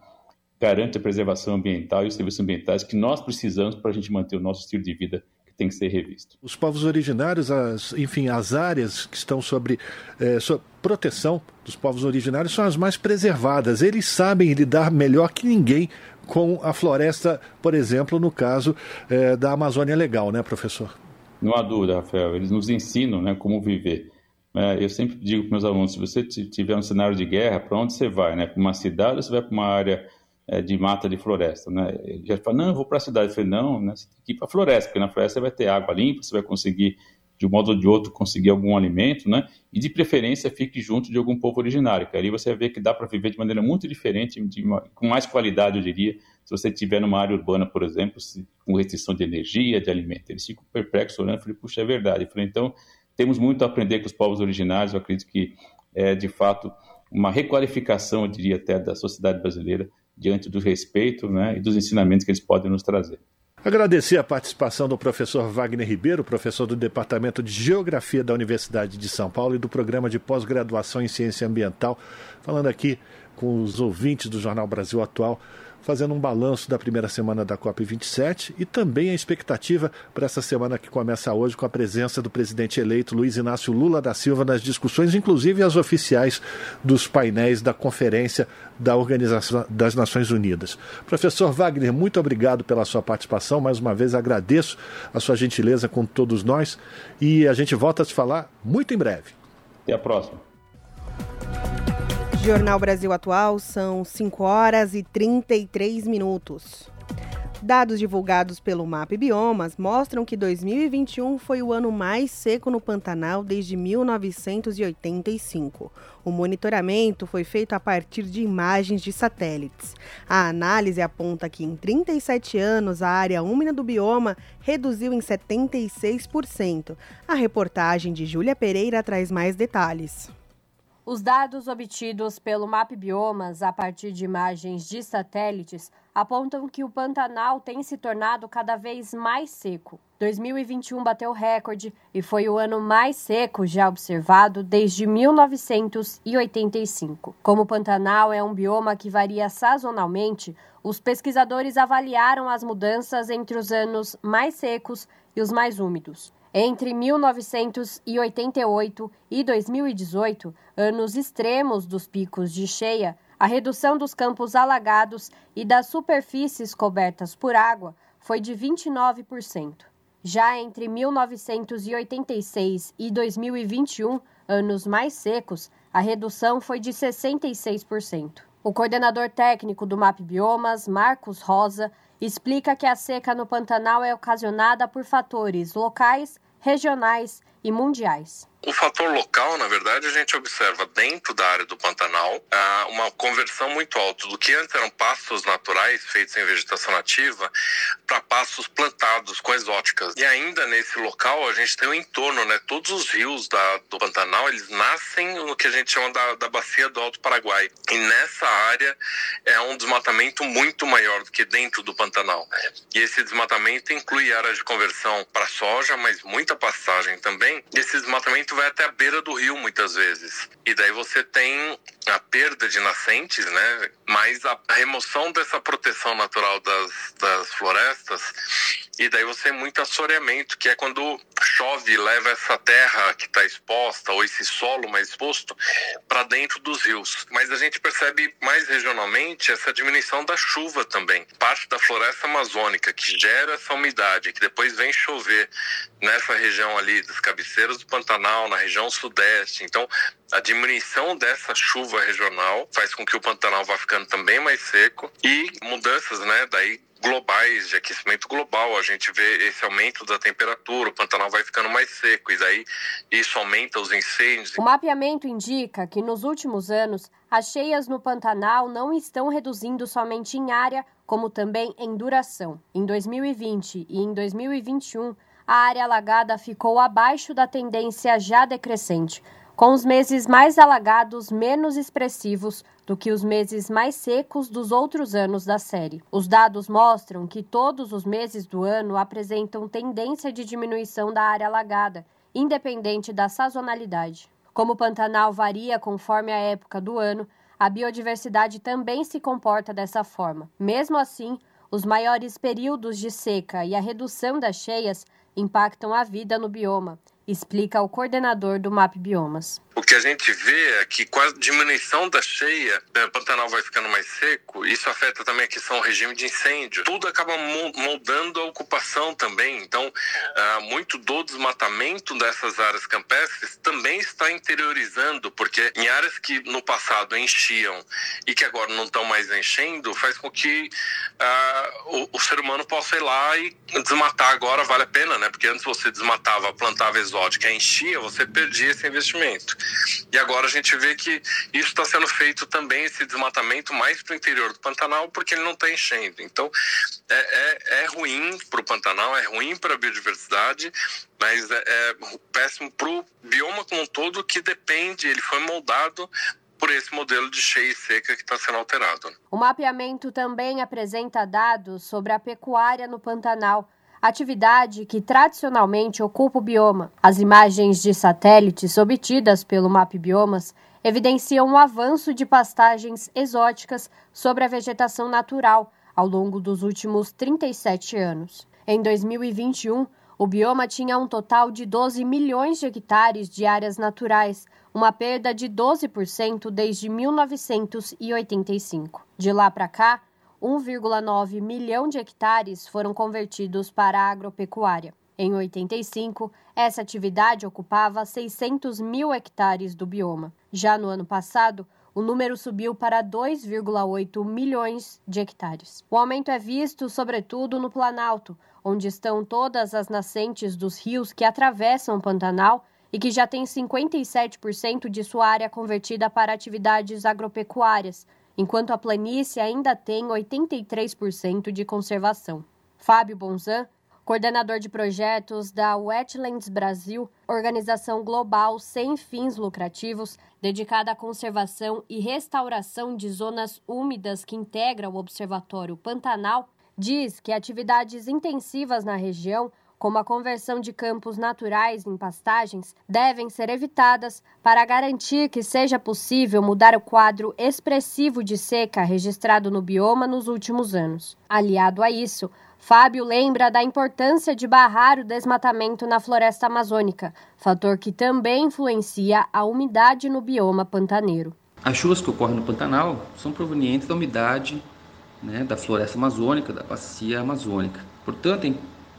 garante a preservação ambiental e os serviços ambientais que nós precisamos para a gente manter o nosso estilo de vida tem que ser revisto. Os povos originários, as, enfim, as áreas que estão sobre, é, sobre proteção dos povos originários são as mais preservadas. Eles sabem lidar melhor que ninguém com a floresta, por exemplo, no caso é, da Amazônia Legal, né, professor? Não há dúvida, Rafael. Eles nos ensinam né, como viver. É, eu sempre digo para meus alunos: se você tiver um cenário de guerra, para onde você vai? Né? Para uma cidade ou você vai para uma área de mata de floresta, né? Ele já fala, não, eu vou para a cidade. Eu falei, não, né, você tem que ir para a floresta, porque na floresta você vai ter água limpa, você vai conseguir, de um modo ou de outro, conseguir algum alimento, né? E de preferência fique junto de algum povo originário, que ali você vai ver que dá para viver de maneira muito diferente, uma, com mais qualidade, eu diria, se você estiver numa área urbana, por exemplo, se, com restrição de energia, de alimento. Eles ficam perplexos olhando, eu falei, puxa, é verdade. Eu falei, então, temos muito a aprender com os povos originários, eu acredito que é, de fato, uma requalificação, eu diria até, da sociedade brasileira, diante do respeito né, e dos ensinamentos que eles podem nos trazer. Agradecer a participação do professor Wagner Ribeiro, professor do Departamento de Geografia da Universidade de São Paulo e do Programa de Pós-Graduação em Ciência Ambiental, falando aqui com os ouvintes do Jornal Brasil Atual fazendo um balanço da primeira semana da COP27 e também a expectativa para essa semana que começa hoje com a presença do presidente eleito Luiz Inácio Lula da Silva nas discussões, inclusive as oficiais dos painéis da Conferência da Organização das Nações Unidas. Professor Wagner, muito obrigado pela sua participação. Mais uma vez agradeço a sua gentileza com todos nós e a gente volta a se falar muito em breve. Até a próxima. Jornal Brasil Atual, são 5 horas e 33 minutos. Dados divulgados pelo MAP Biomas mostram que 2021 foi o ano mais seco no Pantanal desde 1985. O monitoramento foi feito a partir de imagens de satélites. A análise aponta que em 37 anos a área úmida do bioma reduziu em 76%. A reportagem de Júlia Pereira traz mais detalhes. Os dados obtidos pelo MAP Biomas a partir de imagens de satélites apontam que o Pantanal tem se tornado cada vez mais seco. 2021 bateu recorde e foi o ano mais seco já observado desde 1985. Como o Pantanal é um bioma que varia sazonalmente, os pesquisadores avaliaram as mudanças entre os anos mais secos e os mais úmidos. Entre 1988 e 2018, anos extremos dos picos de cheia, a redução dos campos alagados e das superfícies cobertas por água foi de 29%. Já entre 1986 e 2021, anos mais secos, a redução foi de 66%. O coordenador técnico do MAP Biomas, Marcos Rosa, explica que a seca no Pantanal é ocasionada por fatores locais, regionais e mundiais. O fator local, na verdade, a gente observa dentro da área do Pantanal ah, uma conversão muito alta do que antes eram pastos naturais feitos em vegetação nativa para pastos plantados com exóticas. E ainda nesse local a gente tem o entorno, né? Todos os rios da, do Pantanal eles nascem no que a gente chama da, da bacia do Alto Paraguai. E nessa área é um desmatamento muito maior do que dentro do Pantanal. E esse desmatamento inclui áreas de conversão para soja, mas muita pastagem também. E esse desmatamento vai até a beira do rio muitas vezes. E daí você tem a perda de nascentes, né? Mas a remoção dessa proteção natural das, das florestas. E daí você tem muito assoreamento, que é quando chove e leva essa terra que está exposta, ou esse solo mais exposto, para dentro dos rios. Mas a gente percebe mais regionalmente essa diminuição da chuva também. Parte da floresta amazônica que gera essa umidade, que depois vem chover nessa região ali das cabeceiras do Pantanal, na região sudeste. Então, a diminuição dessa chuva regional faz com que o Pantanal vá ficando também mais seco e mudanças, né, daí globais de aquecimento global, a gente vê esse aumento da temperatura, o Pantanal vai ficando mais seco e daí isso aumenta os incêndios. O mapeamento indica que nos últimos anos as cheias no Pantanal não estão reduzindo somente em área, como também em duração. Em 2020 e em 2021, a área alagada ficou abaixo da tendência já decrescente, com os meses mais alagados menos expressivos do que os meses mais secos dos outros anos da série. Os dados mostram que todos os meses do ano apresentam tendência de diminuição da área alagada, independente da sazonalidade. Como o Pantanal varia conforme a época do ano, a biodiversidade também se comporta dessa forma. Mesmo assim, os maiores períodos de seca e a redução das cheias impactam a vida no bioma, explica o coordenador do MAP Biomas. O que a gente vê é que com a diminuição da cheia, né, o Pantanal vai ficando mais seco, isso afeta também a questão do regime de incêndio. Tudo acaba moldando a ocupação também. Então, ah, muito do desmatamento dessas áreas campestres também está interiorizando, porque em áreas que no passado enchiam e que agora não estão mais enchendo, faz com que ah, o, o, ser humano possa ir lá e desmatar agora vale a pena, né? Porque antes você desmatava, plantava exótica, enchia, você perdia esse investimento. E agora a gente vê que isso está sendo feito também, esse desmatamento mais para o interior do Pantanal, porque ele não está enchendo. Então, é, é, é ruim para o Pantanal, é ruim para a biodiversidade, mas é, é péssimo para o bioma como um todo, que depende, ele foi moldado por esse modelo de cheia e seca que está sendo alterado. O mapeamento também apresenta dados sobre a pecuária no Pantanal atividade que tradicionalmente ocupa o bioma. As imagens de satélites obtidas pelo MAP Biomas evidenciam o um avanço de pastagens exóticas sobre a vegetação natural ao longo dos últimos 37 anos. Em 2021, o bioma tinha um total de 12 milhões de hectares de áreas naturais, uma perda de 12% desde 1985. De lá para cá, 1,9 milhão de hectares foram convertidos para a agropecuária. Em 85, essa atividade ocupava 600 mil hectares do bioma. Já no ano passado, o número subiu para 2,8 milhões de hectares. O aumento é visto, sobretudo, no Planalto, onde estão todas as nascentes dos rios que atravessam o Pantanal e que já tem 57% de sua área convertida para atividades agropecuárias, enquanto a planície ainda tem 83% de conservação. Fábio Bonzan, coordenador de projetos da Wetlands Brasil, organização global sem fins lucrativos, dedicada à conservação e restauração de zonas úmidas que integra o Observatório Pantanal, diz que atividades intensivas na região como a conversão de campos naturais em pastagens, devem ser evitadas para garantir que seja possível mudar o quadro expressivo de seca registrado no bioma nos últimos anos. Aliado a isso, Fábio lembra da importância de barrar o desmatamento na floresta amazônica, fator que também influencia a umidade no bioma pantaneiro. As chuvas que ocorrem no Pantanal são provenientes da umidade né, da floresta amazônica, da bacia amazônica. Portanto,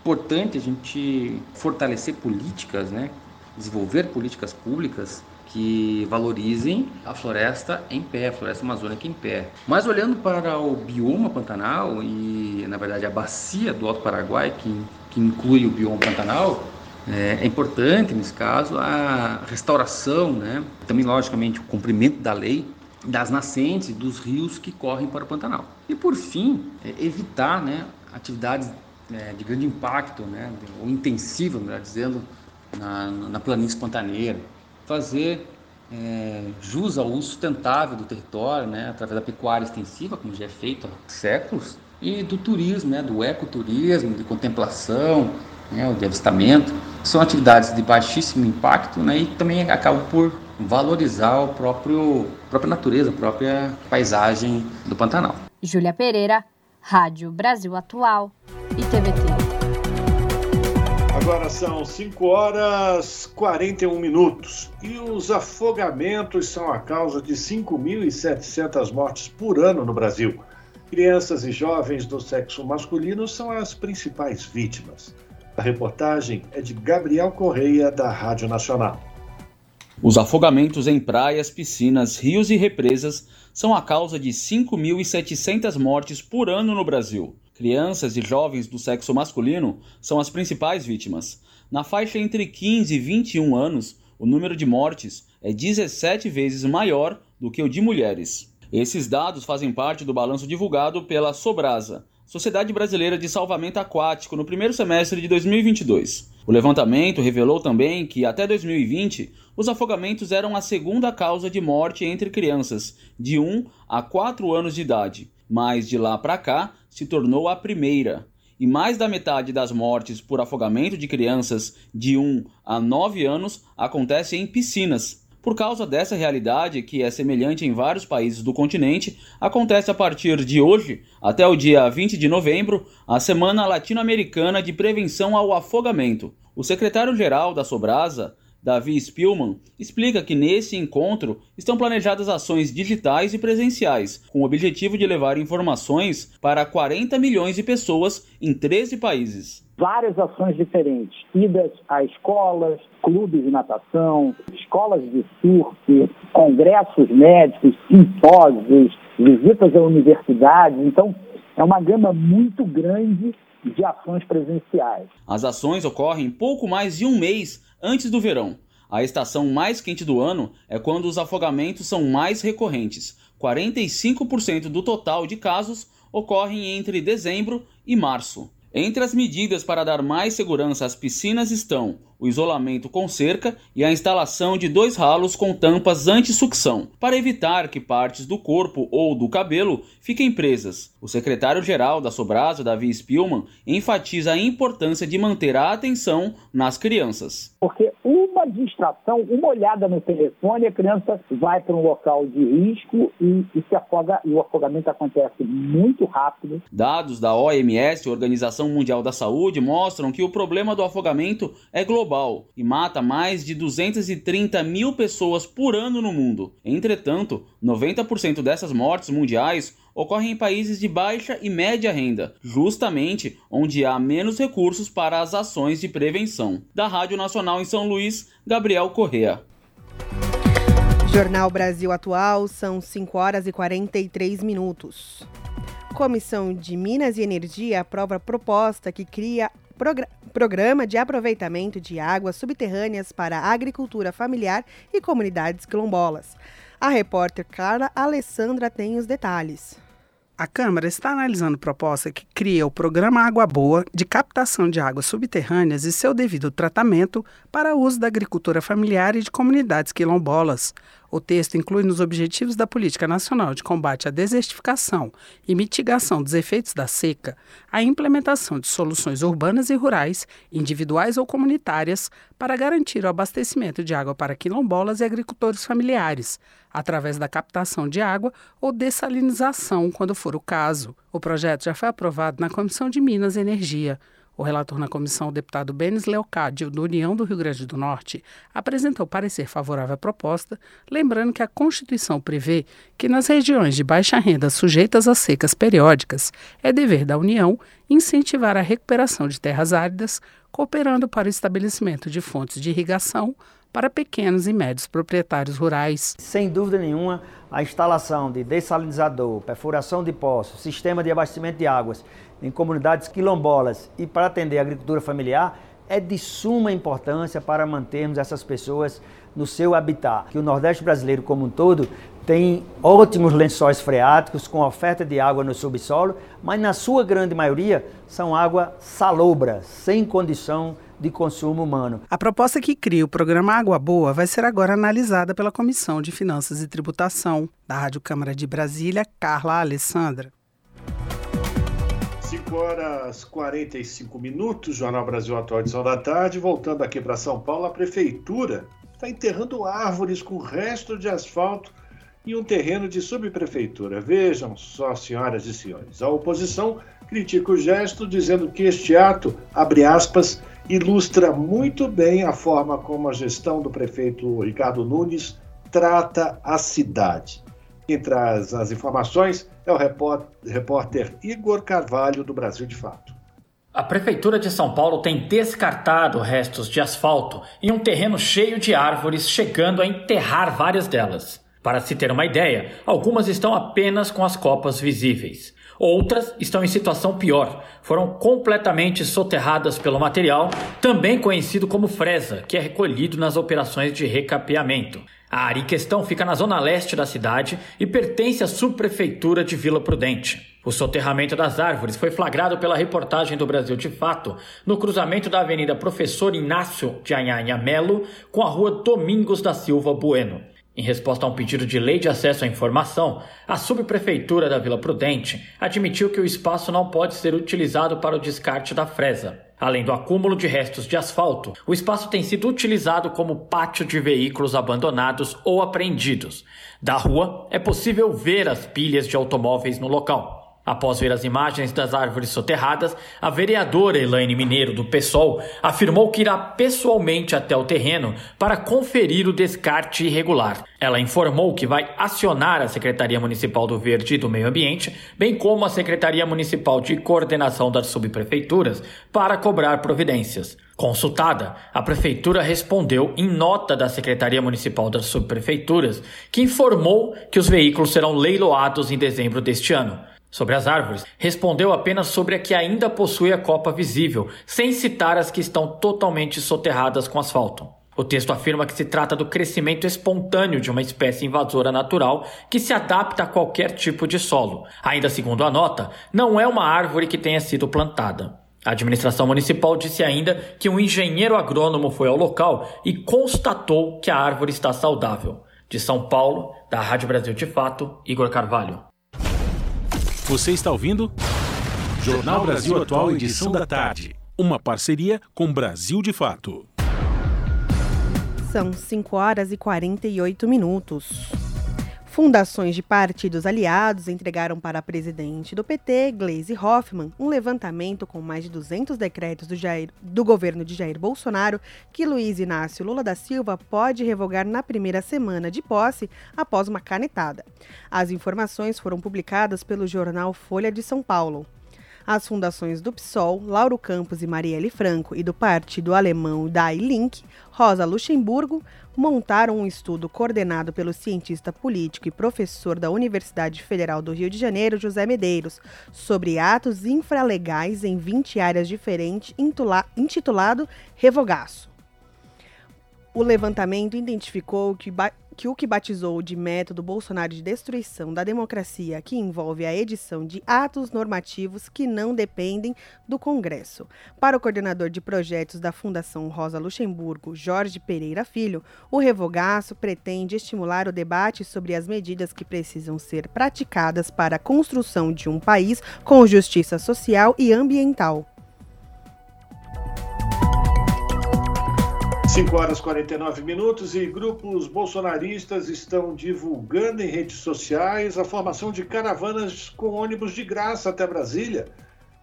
importante a gente fortalecer políticas, né, desenvolver políticas públicas que valorizem a floresta em pé, a floresta amazônica em pé. Mas olhando para o bioma Pantanal e, na verdade, a bacia do Alto Paraguai, que, que inclui o bioma Pantanal, é, é, importante, nesse caso, a restauração, né? também, logicamente, o cumprimento da lei das nascentes dos rios que correm para o Pantanal. E, por fim, é, evitar né, atividades é, de grande impacto, né, ou intensiva, melhor dizendo, na, na planície pantaneira, fazer é, jus ao uso sustentável do território, né, através da pecuária extensiva, como já é feito há séculos, e do turismo, né, do ecoturismo, de contemplação, né, de avistamento. São atividades de baixíssimo impacto né, e também acabam por valorizar o próprio a própria natureza, a própria paisagem do Pantanal. Júlia Pereira, Rádio Brasil Atual e TVT. Agora são 5 horas 41 minutos e os afogamentos são a causa de 5.700 mortes por ano no Brasil. Crianças e jovens do sexo masculino são as principais vítimas. A reportagem é de Gabriel Correia, da Rádio Nacional. Os afogamentos em praias, piscinas, rios e represas são a causa de 5.700 mortes por ano no Brasil. Crianças e jovens do sexo masculino são as principais vítimas. Na faixa entre 15 e 21 anos, o número de mortes é 17 vezes maior do que o de mulheres. Esses dados fazem parte do balanço divulgado pela Sobrasa, Sociedade Brasileira de Salvamento Aquático, no primeiro semestre de 2022. O levantamento revelou também que, até 2020, os afogamentos eram a segunda causa de morte entre crianças de 1 a 4 anos de idade, mas de lá para cá se tornou a primeira. E mais da metade das mortes por afogamento de crianças de 1 a 9 anos acontece em piscinas. Por causa dessa realidade, que é semelhante em vários países do continente, acontece a partir de hoje, até o dia 20 de novembro, a Semana Latino-Americana de Prevenção ao Afogamento. O secretário-geral da Sobrasa, Davi Spielman, explica que nesse encontro estão planejadas ações digitais e presenciais, com o objetivo de levar informações para 40 milhões de pessoas em 13 países. Várias ações diferentes, idas a escolas, clubes de natação, escolas de surf, congressos médicos, simpósios, visitas a universidades. Então, é uma gama muito grande de ações presenciais. As ações ocorrem pouco mais de um mês antes do verão. A estação mais quente do ano é quando os afogamentos são mais recorrentes. 45% do total de casos ocorrem entre dezembro e março. Entre as medidas para dar mais segurança às piscinas estão o isolamento com cerca e a instalação de dois ralos com tampas anti-sucção, para evitar que partes do corpo ou do cabelo fiquem presas. O secretário-geral da Sobrasa, Davi Spielman, enfatiza a importância de manter a atenção nas crianças. Porque uma distração, uma olhada no telefone, a criança vai para um local de risco e, e se afoga, e o afogamento acontece muito rápido. Dados da OMS, Organização Mundial da Saúde, mostram que o problema do afogamento é global global e mata mais de 230 mil pessoas por ano no mundo. Entretanto, 90% dessas mortes mundiais ocorrem em países de baixa e média renda, justamente onde há menos recursos para as ações de prevenção. Da Rádio Nacional em São Luís, Gabriel Correa. Jornal Brasil Atual, são 5 horas e 43 minutos. Comissão de Minas e Energia aprova proposta que cria progr programa de aproveitamento de águas subterrâneas para a agricultura familiar e comunidades quilombolas. A repórter Clara Alessandra tem os detalhes. A Câmara está analisando proposta que cria o Programa Água Boa de captação de águas subterrâneas e seu devido tratamento para uso da agricultura familiar e de comunidades quilombolas. O texto inclui nos objetivos da Política Nacional de Combate à Desertificação e Mitigação dos Efeitos da Seca a implementação de soluções urbanas e rurais, individuais ou comunitárias, para garantir o abastecimento de água para quilombolas e agricultores familiares, através da captação de água ou dessalinização, quando for o caso. O projeto já foi aprovado na Comissão de Minas e Energia. O relator na comissão, o deputado Benes Leocádio, do União do Rio Grande do Norte, apresentou parecer favorável à proposta, lembrando que a Constituição prevê que nas regiões de baixa renda sujeitas a secas periódicas, é dever da União incentivar a recuperação de terras áridas, cooperando para o estabelecimento de fontes de irrigação para pequenos e médios proprietários rurais. Sem dúvida nenhuma, a instalação de dessalinizador, perfuração de poços, sistema de abastecimento de águas em comunidades quilombolas e para atender a agricultura familiar é de suma importância para mantermos essas pessoas no seu habitat. Que o Nordeste brasileiro como um todo tem ótimos lençóis freáticos com oferta de água no subsolo, mas na sua grande maioria são água salobra, sem condição de consumo humano. A proposta que cria o programa Água Boa vai ser agora analisada pela Comissão de Finanças e Tributação da Rádio Câmara de Brasília, Carla Alessandra. 5 horas 45 minutos, Jornal Brasil Atual, edição da tarde. Voltando aqui para São Paulo, a Prefeitura está enterrando árvores com resto de asfalto em um terreno de subprefeitura. Vejam só, senhoras e senhores. A oposição critica o gesto, dizendo que este ato, abre aspas, ilustra muito bem a forma como a gestão do prefeito Ricardo Nunes trata a cidade. Quem traz as informações é o repórter Igor Carvalho, do Brasil de Fato. A Prefeitura de São Paulo tem descartado restos de asfalto em um terreno cheio de árvores, chegando a enterrar várias delas. Para se ter uma ideia, algumas estão apenas com as copas visíveis. Outras estão em situação pior, foram completamente soterradas pelo material, também conhecido como fresa, que é recolhido nas operações de recapeamento. A área em questão fica na zona leste da cidade e pertence à subprefeitura de Vila Prudente. O soterramento das árvores foi flagrado pela reportagem do Brasil de Fato no cruzamento da Avenida Professor Inácio de Anhanha Melo com a Rua Domingos da Silva Bueno. Em resposta a um pedido de lei de acesso à informação, a subprefeitura da Vila Prudente admitiu que o espaço não pode ser utilizado para o descarte da fresa. Além do acúmulo de restos de asfalto, o espaço tem sido utilizado como pátio de veículos abandonados ou apreendidos. Da rua, é possível ver as pilhas de automóveis no local. Após ver as imagens das árvores soterradas, a vereadora Elaine Mineiro, do PSOL, afirmou que irá pessoalmente até o terreno para conferir o descarte irregular. Ela informou que vai acionar a Secretaria Municipal do Verde e do Meio Ambiente, bem como a Secretaria Municipal de Coordenação das Subprefeituras, para cobrar providências. Consultada, a Prefeitura respondeu em nota da Secretaria Municipal das Subprefeituras, que informou que os veículos serão leiloados em dezembro deste ano. Sobre as árvores, respondeu apenas sobre a que ainda possui a copa visível, sem citar as que estão totalmente soterradas com asfalto. O texto afirma que se trata do crescimento espontâneo de uma espécie invasora natural que se adapta a qualquer tipo de solo. Ainda segundo a nota, não é uma árvore que tenha sido plantada. A administração municipal disse ainda que um engenheiro agrônomo foi ao local e constatou que a árvore está saudável. De São Paulo, da Rádio Brasil de Fato, Igor Carvalho. Você está ouvindo? Jornal Brasil Atual, edição da tarde. Uma parceria com Brasil de Fato. São 5 horas e 48 minutos. Fundações de partidos aliados entregaram para a presidente do PT, Gleisi Hoffmann, um levantamento com mais de 200 decretos do, Jair, do, governo de Jair Bolsonaro que Luiz Inácio Lula da Silva pode revogar na primeira semana de posse após uma canetada. As informações foram publicadas pelo jornal Folha de São Paulo. As fundações do PSOL, Lauro Campos e Marielle Franco, e do partido alemão Die Link, Rosa Luxemburgo, montaram um estudo coordenado pelo cientista político e professor da Universidade Federal do Rio de Janeiro, José Medeiros, sobre atos infralegais em 20 áreas diferentes, intitulado Revogaço. O levantamento identificou que, que o que batizou de método Bolsonaro de destruição da democracia, que envolve a edição de atos normativos que não dependem do Congresso. Para o coordenador de projetos da Fundação Rosa Luxemburgo, Jorge Pereira Filho, o revogaço pretende estimular o debate sobre as medidas que precisam ser praticadas para a construção de um país com justiça social e ambiental. 5 horas e 49 minutos e grupos bolsonaristas estão divulgando em redes sociais a formação de caravanas com ônibus de graça até Brasília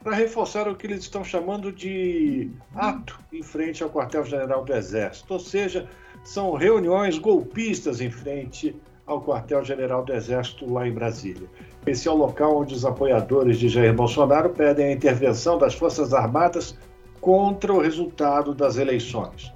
para reforçar o que eles estão chamando de ato em frente ao quartel-general do Exército. Ou seja, são reuniões golpistas em frente ao quartel-general do Exército lá em Brasília. Esse é o local onde os apoiadores de Jair Bolsonaro pedem a intervenção das Forças Armadas contra o resultado das eleições.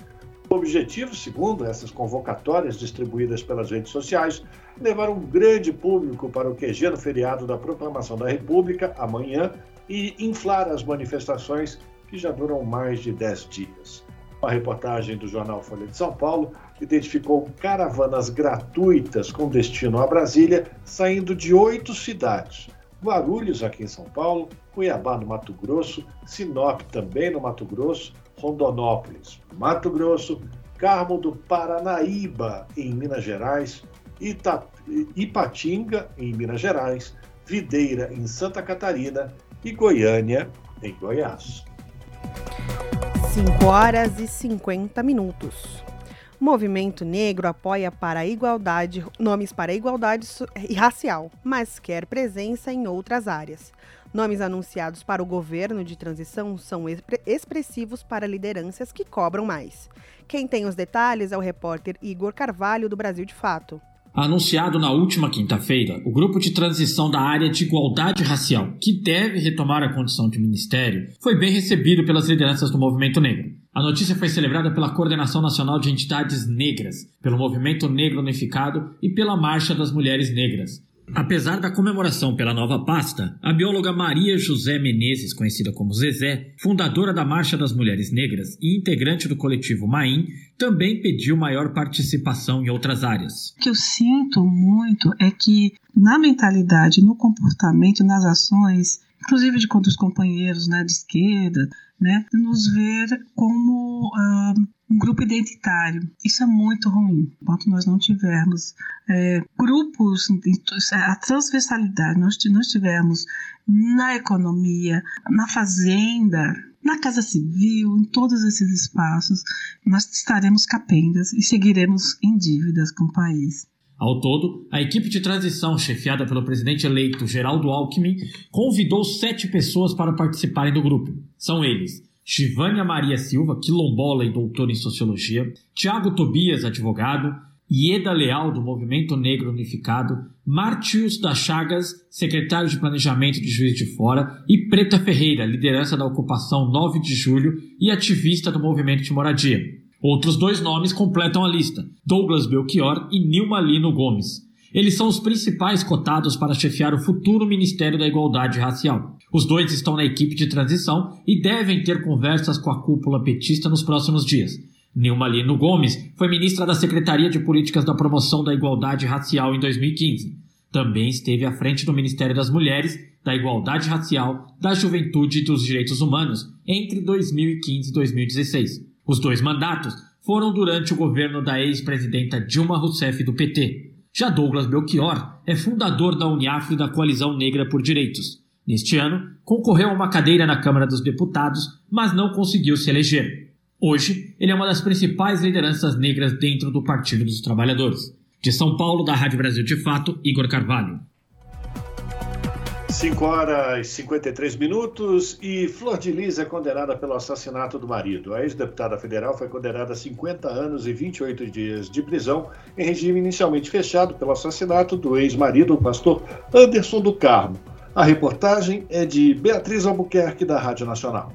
O objetivo, segundo essas convocatórias distribuídas pelas redes sociais, levar um grande público para o QG no feriado da Proclamação da República, amanhã, e inflar as manifestações que já duram mais de 10 dias. Uma reportagem do jornal Folha de São Paulo identificou caravanas gratuitas com destino a Brasília, saindo de oito cidades. Guarulhos, aqui em São Paulo, Cuiabá, no Mato Grosso, Sinop, também no Mato Grosso, Rondonópolis, Mato Grosso, Carmo do Paranaíba, em Minas Gerais, Ita... Ipatinga, em Minas Gerais, Videira, em Santa Catarina e Goiânia, em Goiás. 5 horas e 50 minutos. Movimento Negro apoia para a igualdade, nomes para a igualdade racial, mas quer presença em outras áreas. Nomes anunciados para o governo de transição são expressivos para lideranças que cobram mais. Quem tem os detalhes é o repórter Igor Carvalho, do Brasil de Fato. Anunciado na última quinta-feira, o grupo de transição da área de igualdade racial, que deve retomar a condição de ministério, foi bem recebido pelas lideranças do movimento negro. A notícia foi celebrada pela Coordenação Nacional de Entidades Negras, pelo Movimento Negro Unificado e pela Marcha das Mulheres Negras. Apesar da comemoração pela nova pasta, a bióloga Maria José Menezes, conhecida como Zezé, fundadora da Marcha das Mulheres Negras e integrante do coletivo Maim, também pediu maior participação em outras áreas. O que eu sinto muito é que na mentalidade, no comportamento, nas ações, inclusive de contra os companheiros né, de esquerda, né, nos ver como uh, um grupo identitário. Isso é muito ruim. Enquanto nós não tivermos é, grupos, a transversalidade, nós não tivermos na economia, na fazenda, na Casa Civil, em todos esses espaços, nós estaremos capengas e seguiremos em dívidas com o país. Ao todo, a equipe de transição, chefiada pelo presidente eleito Geraldo Alckmin, convidou sete pessoas para participarem do grupo. São eles Chivânia Maria Silva, quilombola e doutora em sociologia, Tiago Tobias, advogado, Ieda Leal, do Movimento Negro Unificado, Martius da Chagas, secretário de Planejamento de Juiz de Fora, e Preta Ferreira, liderança da ocupação 9 de julho e ativista do movimento de moradia. Outros dois nomes completam a lista: Douglas Belchior e Nilma Lino Gomes. Eles são os principais cotados para chefiar o futuro Ministério da Igualdade Racial. Os dois estão na equipe de transição e devem ter conversas com a cúpula petista nos próximos dias. Nilma Lino Gomes foi ministra da Secretaria de Políticas da Promoção da Igualdade Racial em 2015. Também esteve à frente do Ministério das Mulheres, da Igualdade Racial, da Juventude e dos Direitos Humanos entre 2015 e 2016. Os dois mandatos foram durante o governo da ex-presidenta Dilma Rousseff do PT. Já Douglas Belchior é fundador da Uniafro e da Coalizão Negra por Direitos. Neste ano, concorreu a uma cadeira na Câmara dos Deputados, mas não conseguiu se eleger. Hoje, ele é uma das principais lideranças negras dentro do Partido dos Trabalhadores. De São Paulo, da Rádio Brasil de Fato, Igor Carvalho. 5 horas e 53 minutos e Flor de Lis é condenada pelo assassinato do marido. A ex-deputada federal foi condenada a 50 anos e 28 dias de prisão em regime inicialmente fechado pelo assassinato do ex-marido, o pastor Anderson do Carmo. A reportagem é de Beatriz Albuquerque, da Rádio Nacional.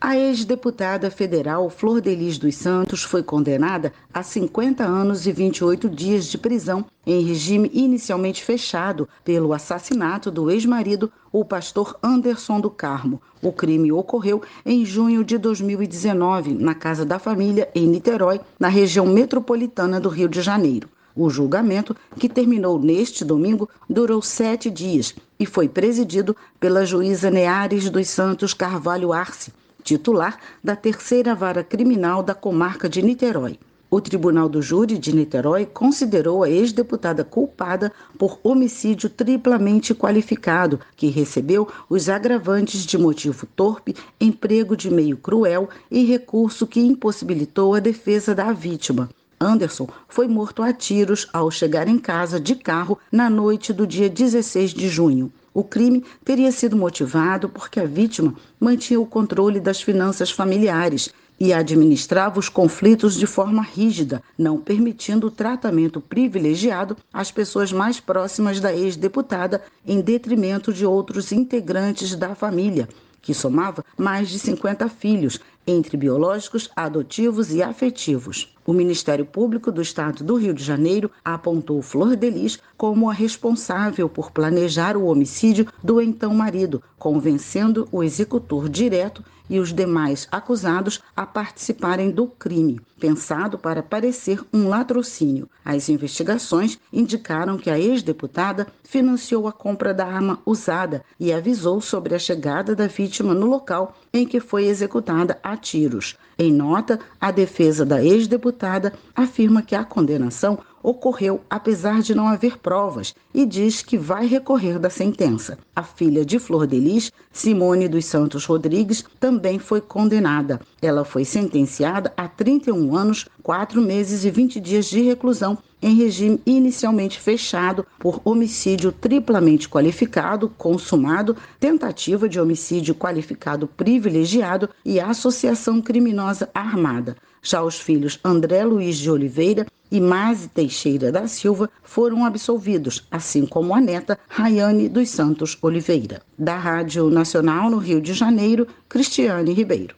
A ex-deputada federal Flor Delis dos Santos foi condenada a 50 anos e 28 dias de prisão em regime inicialmente fechado pelo assassinato do ex-marido, o pastor Anderson do Carmo. O crime ocorreu em junho de 2019, na casa da família em Niterói, na região metropolitana do Rio de Janeiro. O julgamento, que terminou neste domingo, durou sete dias e foi presidido pela juíza Neares dos Santos Carvalho Arce titular da terceira vara criminal da comarca de Niterói. O Tribunal do Júri de Niterói considerou a ex-deputada culpada por homicídio triplamente qualificado, que recebeu os agravantes de motivo torpe, emprego de meio cruel e recurso que impossibilitou a defesa da vítima. Anderson foi morto a tiros ao chegar em casa de carro na noite do dia 16 de junho. O crime teria sido motivado porque a vítima mantinha o controle das finanças familiares e administrava os conflitos de forma rígida, não permitindo o tratamento privilegiado às pessoas mais próximas da ex-deputada, em detrimento de outros integrantes da família, que somava mais de 50 filhos, entre biológicos, adotivos e afetivos. O Ministério Público do Estado do Rio de Janeiro apontou Flor Delis como a responsável por planejar o homicídio do então marido, convencendo o executor direto e os demais acusados a participarem do crime, pensado para parecer um latrocínio. As investigações indicaram que a ex-deputada financiou a compra da arma usada e avisou sobre a chegada da vítima no local em que foi executada a tiros. Em nota, a defesa da ex-deputada afirma que a condenação ocorreu apesar de não haver provas e diz que vai recorrer da sentença. A filha de Flor Delis, Simone dos Santos Rodrigues, também foi condenada. Ela foi sentenciada a 31 anos, 4 meses e 20 dias de reclusão em regime inicialmente fechado por homicídio triplamente qualificado, consumado, tentativa de homicídio qualificado privilegiado e associação criminosa armada. Já os filhos André Luiz de Oliveira e Maze Teixeira da Silva foram absolvidos, assim como a neta Rayane dos Santos Oliveira. Da Rádio Nacional no Rio de Janeiro, Cristiane Ribeiro.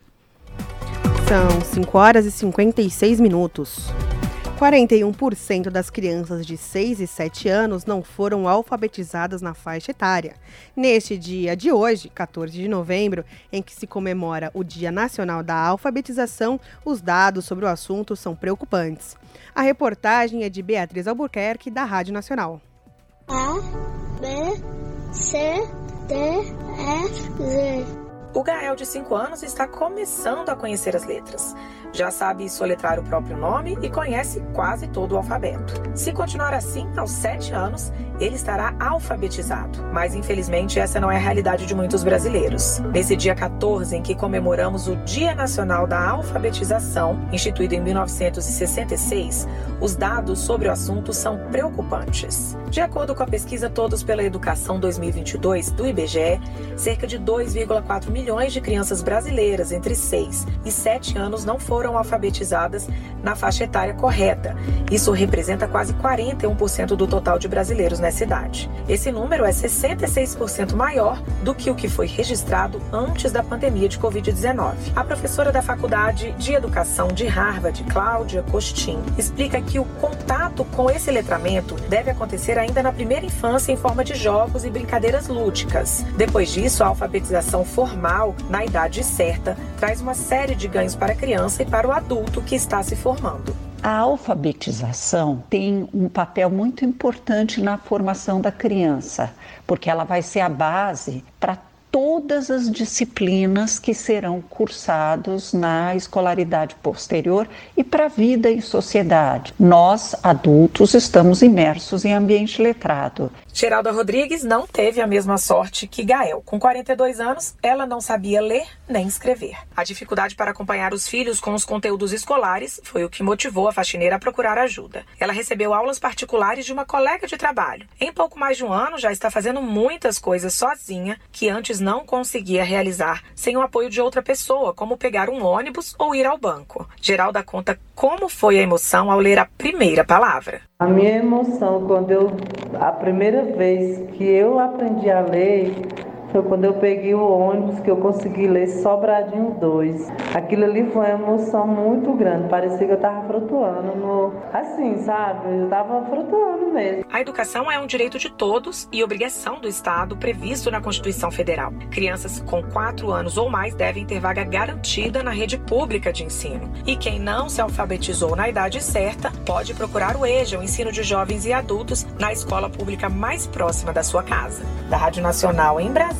São 5 horas e 56 minutos. 41% das crianças de 6 e 7 anos não foram alfabetizadas na faixa etária. Neste dia de hoje, 14 de novembro, em que se comemora o Dia Nacional da Alfabetização, os dados sobre o assunto são preocupantes. A reportagem é de Beatriz Albuquerque, da Rádio Nacional. A, B, C, D, E, Z. O Gael, de 5 anos, está começando a conhecer as letras já sabe soletrar o próprio nome e conhece quase todo o alfabeto. Se continuar assim, aos 7 anos, ele estará alfabetizado. Mas infelizmente essa não é a realidade de muitos brasileiros. Nesse dia 14, em que comemoramos o Dia Nacional da Alfabetização, instituído em 1966, os dados sobre o assunto são preocupantes. De acordo com a pesquisa Todos pela Educação 2022 do IBGE, cerca de 2,4 milhões de crianças brasileiras entre 6 e 7 anos não foram foram alfabetizadas na faixa etária correta. Isso representa quase 41% do total de brasileiros nessa idade. Esse número é 66% maior do que o que foi registrado antes da pandemia de Covid-19. A professora da Faculdade de Educação de Harvard, Cláudia Costin, explica que o contato com esse letramento deve acontecer ainda na primeira infância em forma de jogos e brincadeiras lúdicas. Depois disso, a alfabetização formal, na idade certa, traz uma série de ganhos para a criança e para o adulto que está se formando. A alfabetização tem um papel muito importante na formação da criança, porque ela vai ser a base para todas as disciplinas que serão cursados na escolaridade posterior e para a vida em sociedade. Nós, adultos, estamos imersos em ambiente letrado. Geralda Rodrigues não teve a mesma sorte que Gael. Com 42 anos, ela não sabia ler nem escrever. A dificuldade para acompanhar os filhos com os conteúdos escolares foi o que motivou a faxineira a procurar ajuda. Ela recebeu aulas particulares de uma colega de trabalho. Em pouco mais de um ano, já está fazendo muitas coisas sozinha que antes não conseguia realizar sem o apoio de outra pessoa, como pegar um ônibus ou ir ao banco. Geralda conta como foi a emoção ao ler a primeira palavra. A minha emoção quando eu a primeira vez que eu aprendi a ler foi quando eu peguei o ônibus que eu consegui ler Sobradinho 2. Aquilo ali foi uma emoção muito grande. Parecia que eu estava flutuando no. Assim, sabe? Eu estava flutuando mesmo. A educação é um direito de todos e obrigação do Estado previsto na Constituição Federal. Crianças com 4 anos ou mais devem ter vaga garantida na rede pública de ensino. E quem não se alfabetizou na idade certa pode procurar o EJA, o ensino de jovens e adultos, na escola pública mais próxima da sua casa. Da Rádio Nacional em Brasília.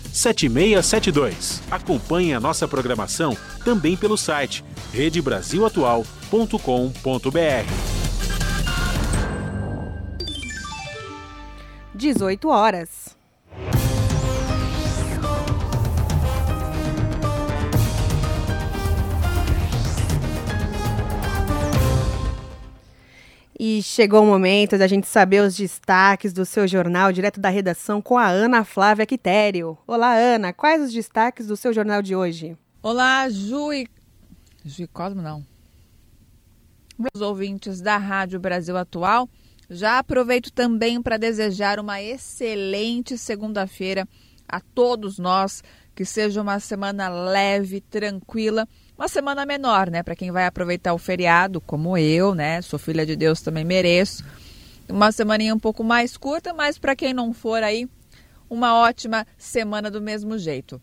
7672. Acompanhe a nossa programação também pelo site redebrasilatual.com.br. 18 horas. E chegou o momento da gente saber os destaques do seu jornal, direto da redação, com a Ana Flávia Quitério. Olá, Ana, quais os destaques do seu jornal de hoje? Olá, Ju e... Ju e Cosmo, não. Os ouvintes da Rádio Brasil Atual, já aproveito também para desejar uma excelente segunda-feira a todos nós, que seja uma semana leve, tranquila uma semana menor, né? Para quem vai aproveitar o feriado, como eu, né? Sou filha de Deus, também mereço. Uma semaninha um pouco mais curta, mas para quem não for aí, uma ótima semana do mesmo jeito.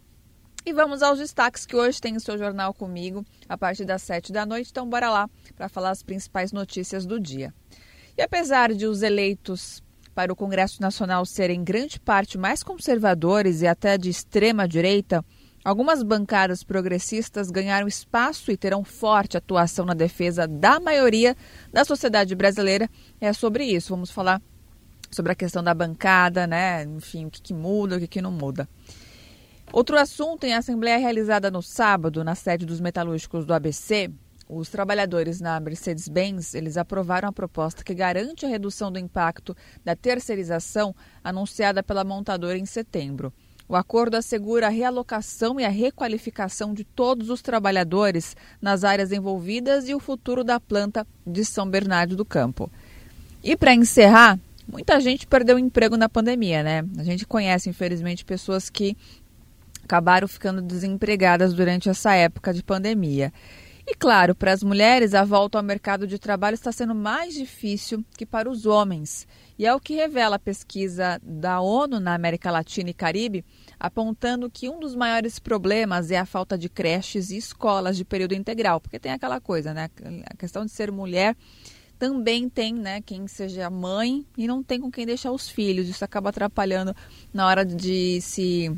E vamos aos destaques que hoje tem o seu jornal comigo a partir das sete da noite. Então, bora lá para falar as principais notícias do dia. E apesar de os eleitos para o Congresso Nacional serem grande parte mais conservadores e até de extrema direita, Algumas bancadas progressistas ganharam espaço e terão forte atuação na defesa da maioria da sociedade brasileira. É sobre isso. Vamos falar sobre a questão da bancada, né? Enfim, o que, que muda, o que, que não muda. Outro assunto em assembleia realizada no sábado na sede dos metalúrgicos do ABC, os trabalhadores na Mercedes-Benz, eles aprovaram a proposta que garante a redução do impacto da terceirização anunciada pela montadora em setembro. O acordo assegura a realocação e a requalificação de todos os trabalhadores nas áreas envolvidas e o futuro da planta de São Bernardo do Campo. E para encerrar, muita gente perdeu emprego na pandemia, né? A gente conhece, infelizmente, pessoas que acabaram ficando desempregadas durante essa época de pandemia. E claro, para as mulheres, a volta ao mercado de trabalho está sendo mais difícil que para os homens. E é o que revela a pesquisa da ONU na América Latina e Caribe, apontando que um dos maiores problemas é a falta de creches e escolas de período integral, porque tem aquela coisa, né? A questão de ser mulher também tem, né, quem seja mãe e não tem com quem deixar os filhos. Isso acaba atrapalhando na hora de se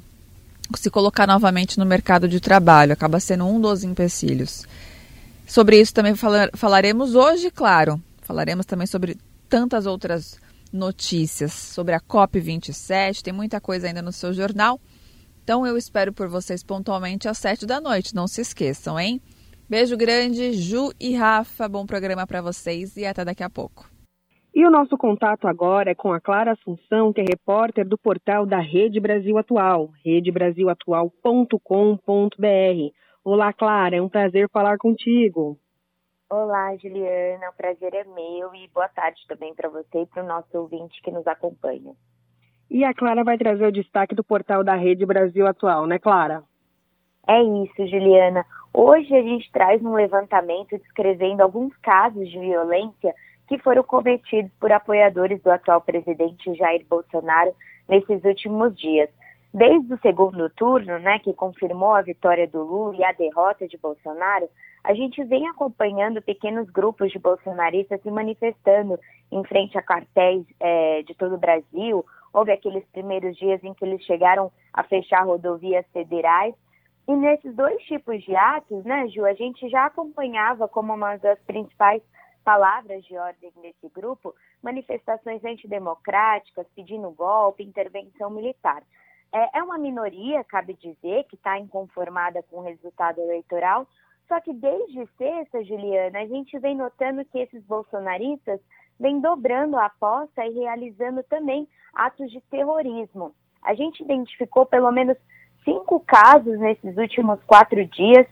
se colocar novamente no mercado de trabalho, acaba sendo um dos empecilhos. Sobre isso também falaremos hoje, claro. Falaremos também sobre tantas outras notícias sobre a COP27. Tem muita coisa ainda no seu jornal. Então eu espero por vocês pontualmente às sete da noite. Não se esqueçam, hein? Beijo grande, Ju e Rafa. Bom programa para vocês e até daqui a pouco. E o nosso contato agora é com a Clara Assunção, que é repórter do portal da Rede Brasil Atual, redebrasilatual.com.br. Olá, Clara, é um prazer falar contigo. Olá, Juliana, o prazer é meu e boa tarde também para você e para o nosso ouvinte que nos acompanha. E a Clara vai trazer o destaque do portal da Rede Brasil Atual, né, Clara? É isso, Juliana. Hoje a gente traz um levantamento descrevendo alguns casos de violência que foram cometidos por apoiadores do atual presidente Jair Bolsonaro nesses últimos dias. Desde o segundo turno, né, que confirmou a vitória do Lula e a derrota de Bolsonaro, a gente vem acompanhando pequenos grupos de bolsonaristas se manifestando em frente a quartéis é, de todo o Brasil. Houve aqueles primeiros dias em que eles chegaram a fechar rodovias federais. E nesses dois tipos de atos, né, Ju, a gente já acompanhava como uma das principais palavras de ordem desse grupo manifestações antidemocráticas, pedindo golpe, intervenção militar. É, é uma minoria, cabe dizer, que está inconformada com o resultado eleitoral, só que desde sexta, Juliana, a gente vem notando que esses bolsonaristas vêm dobrando a aposta e realizando também atos de terrorismo. A gente identificou pelo menos cinco casos nesses últimos quatro dias,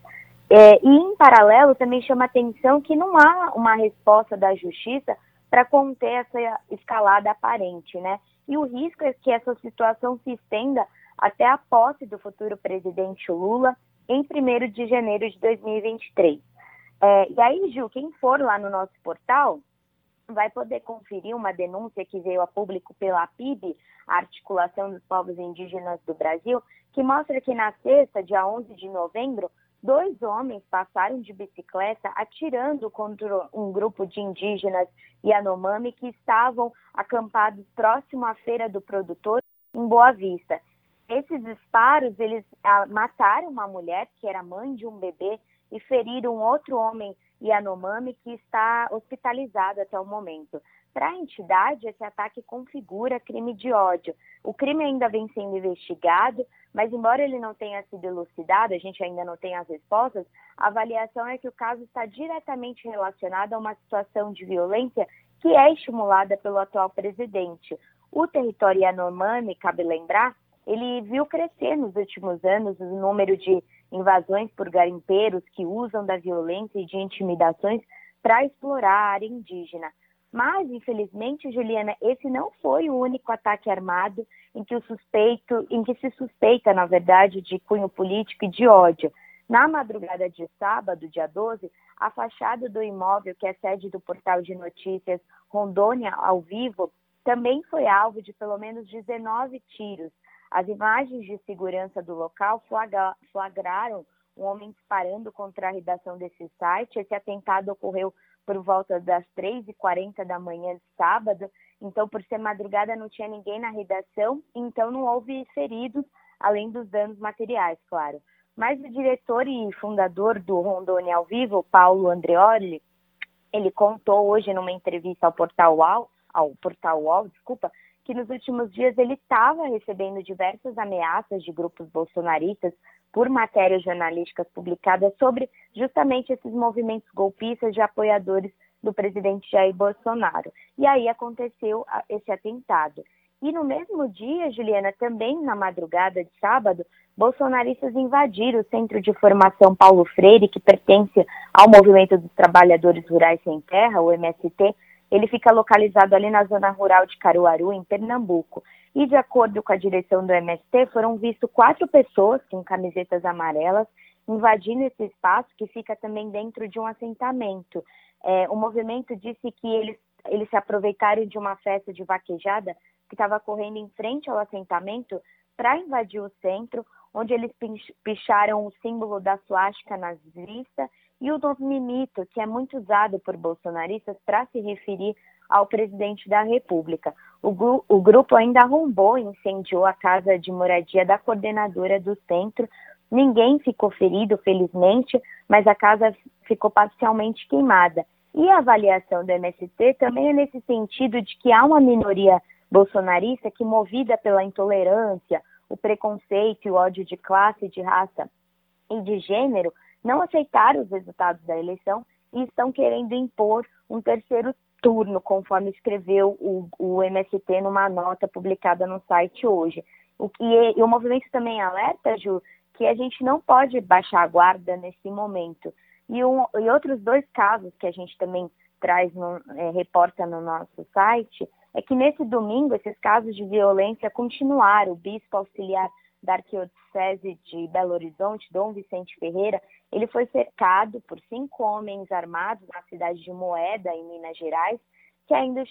é, e em paralelo também chama atenção que não há uma resposta da justiça para conter essa escalada aparente, né? E o risco é que essa situação se estenda até a posse do futuro presidente Lula em 1 de janeiro de 2023. É, e aí, Ju, quem for lá no nosso portal vai poder conferir uma denúncia que veio a público pela PIB, a Articulação dos Povos Indígenas do Brasil, que mostra que na sexta, dia 11 de novembro, dois homens passaram de bicicleta atirando contra um grupo de indígenas Yanomami que estavam acampados próximo à feira do produtor em Boa Vista. Esses disparos, eles ah, mataram uma mulher que era mãe de um bebê e feriram outro homem Yanomami que está hospitalizado até o momento. Para a entidade, esse ataque configura crime de ódio. O crime ainda vem sendo investigado, mas embora ele não tenha sido elucidado, a gente ainda não tem as respostas, a avaliação é que o caso está diretamente relacionado a uma situação de violência que é estimulada pelo atual presidente. O território Yanomami, cabe lembrar, ele viu crescer nos últimos anos o número de invasões por garimpeiros que usam da violência e de intimidações para explorar a área indígena. Mas, infelizmente, Juliana, esse não foi o único ataque armado em que o suspeito, em que se suspeita, na verdade, de cunho político e de ódio. Na madrugada de sábado, dia 12, a fachada do imóvel, que é sede do portal de notícias Rondônia ao vivo, também foi alvo de pelo menos 19 tiros. As imagens de segurança do local flagraram um homem disparando contra a redação desse site. Esse atentado ocorreu por volta das 3h40 da manhã de sábado. Então, por ser madrugada, não tinha ninguém na redação, então não houve feridos, além dos danos materiais, claro. Mas o diretor e fundador do Rondônia ao Vivo, Paulo Andreoli, ele contou hoje numa entrevista ao Portal UOL, ao Portal UOL, desculpa, que nos últimos dias ele estava recebendo diversas ameaças de grupos bolsonaristas por matérias jornalísticas publicadas sobre justamente esses movimentos golpistas de apoiadores do presidente Jair Bolsonaro. E aí aconteceu esse atentado. E no mesmo dia, Juliana, também na madrugada de sábado, bolsonaristas invadiram o Centro de Formação Paulo Freire, que pertence ao Movimento dos Trabalhadores Rurais Sem Terra, o MST. Ele fica localizado ali na zona rural de Caruaru, em Pernambuco. E de acordo com a direção do MST, foram vistos quatro pessoas com camisetas amarelas invadindo esse espaço que fica também dentro de um assentamento. É, o movimento disse que eles, eles se aproveitaram de uma festa de vaquejada que estava correndo em frente ao assentamento para invadir o centro, onde eles picharam o símbolo da suástica nazista e o nome mito, que é muito usado por bolsonaristas para se referir ao presidente da República. O, gru o grupo ainda arrombou e incendiou a casa de moradia da coordenadora do centro. Ninguém ficou ferido, felizmente, mas a casa ficou parcialmente queimada. E a avaliação do MST também é nesse sentido de que há uma minoria bolsonarista que, movida pela intolerância, o preconceito e o ódio de classe, de raça e de gênero, não aceitaram os resultados da eleição e estão querendo impor um terceiro turno, conforme escreveu o, o MST numa nota publicada no site hoje. O que e o movimento também alerta, Ju, que a gente não pode baixar a guarda nesse momento. E, um, e outros dois casos que a gente também traz, no, é, reporta no nosso site, é que nesse domingo esses casos de violência continuaram. O bispo auxiliar da Arquidiocese de Belo Horizonte, Dom Vicente Ferreira, ele foi cercado por cinco homens armados na cidade de Moeda, em Minas Gerais, que ainda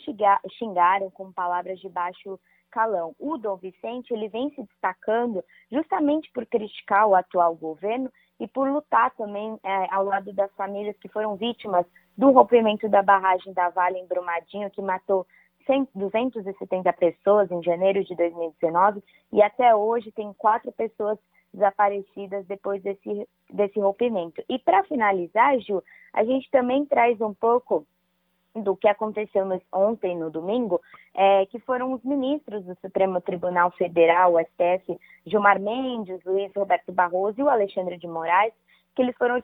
xingaram com palavras de baixo calão. O Dom Vicente ele vem se destacando justamente por criticar o atual governo e por lutar também é, ao lado das famílias que foram vítimas do rompimento da barragem da Vale em Brumadinho, que matou 100, 270 pessoas em janeiro de 2019 e até hoje tem quatro pessoas desaparecidas depois desse, desse rompimento. E para finalizar, Ju, a gente também traz um pouco do que aconteceu ontem, no domingo, é, que foram os ministros do Supremo Tribunal Federal, o STF, Gilmar Mendes, Luiz Roberto Barroso e o Alexandre de Moraes, que eles foram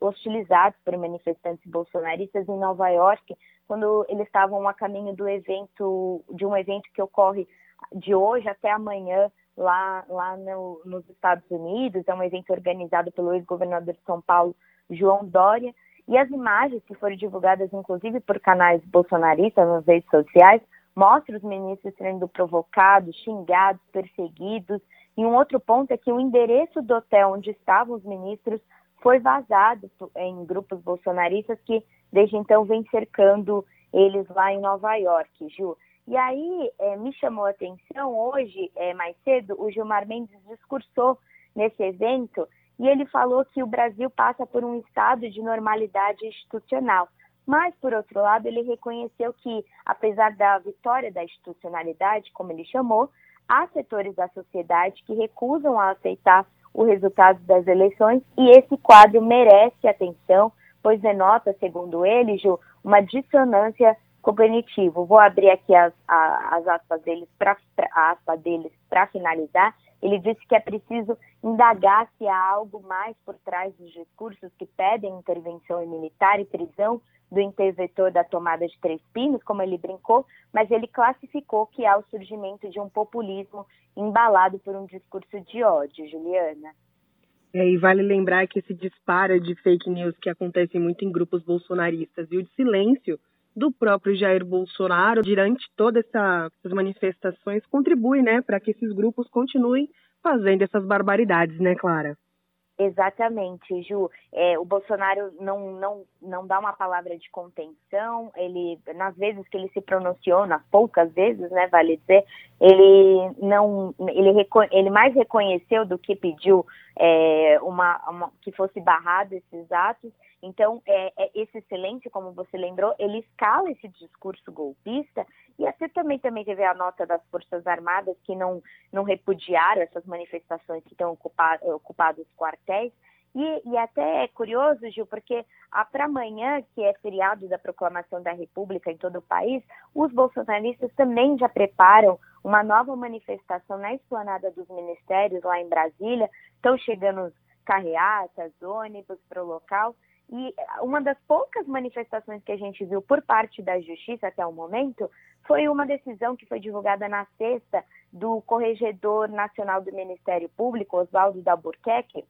hostilizados por manifestantes bolsonaristas em Nova York, quando eles estavam a caminho do evento, de um evento que ocorre de hoje até amanhã lá, lá no, nos Estados Unidos, é um evento organizado pelo ex-governador de São Paulo, João Dória, e as imagens que foram divulgadas, inclusive, por canais bolsonaristas nas redes sociais, mostram os ministros sendo provocados, xingados, perseguidos. E um outro ponto é que o endereço do hotel onde estavam os ministros foi vazado em grupos bolsonaristas que, desde então, vem cercando eles lá em Nova York, Ju. E aí é, me chamou a atenção hoje, é, mais cedo, o Gilmar Mendes discursou nesse evento e ele falou que o Brasil passa por um estado de normalidade institucional. Mas, por outro lado, ele reconheceu que, apesar da vitória da institucionalidade, como ele chamou, há setores da sociedade que recusam a aceitar o resultado das eleições e esse quadro merece atenção, pois denota, segundo ele, Ju, uma dissonância cognitiva. Vou abrir aqui as, as aspas deles para aspa deles para finalizar. Ele disse que é preciso indagar se há algo mais por trás dos discursos que pedem intervenção militar e prisão do interventor da tomada de Três Pinos, como ele brincou, mas ele classificou que há o surgimento de um populismo embalado por um discurso de ódio, Juliana. É, e vale lembrar que esse disparo de fake news que acontece muito em grupos bolsonaristas e o de silêncio do próprio Jair Bolsonaro durante todas essa, essas manifestações contribui, né, para que esses grupos continuem fazendo essas barbaridades, né, Clara? Exatamente, Ju. É, o Bolsonaro não, não, não dá uma palavra de contenção. Ele, nas vezes que ele se pronunciou, nas poucas vezes, né, vale dizer, ele não, ele, ele mais reconheceu do que pediu é, uma, uma, que fosse barrado esses atos. Então, é, é, esse silêncio, como você lembrou, ele escala esse discurso golpista e até também, também teve a nota das Forças Armadas que não, não repudiaram essas manifestações que estão ocupados ocupados quartéis. E, e, até é curioso, Gil, porque para amanhã, que é feriado da proclamação da República em todo o país, os bolsonaristas também já preparam uma nova manifestação na esplanada dos ministérios lá em Brasília. Estão chegando carreatas, ônibus para o local. E uma das poucas manifestações que a gente viu por parte da justiça até o momento foi uma decisão que foi divulgada na sexta do Corregedor Nacional do Ministério Público, Oswaldo da Burqueque,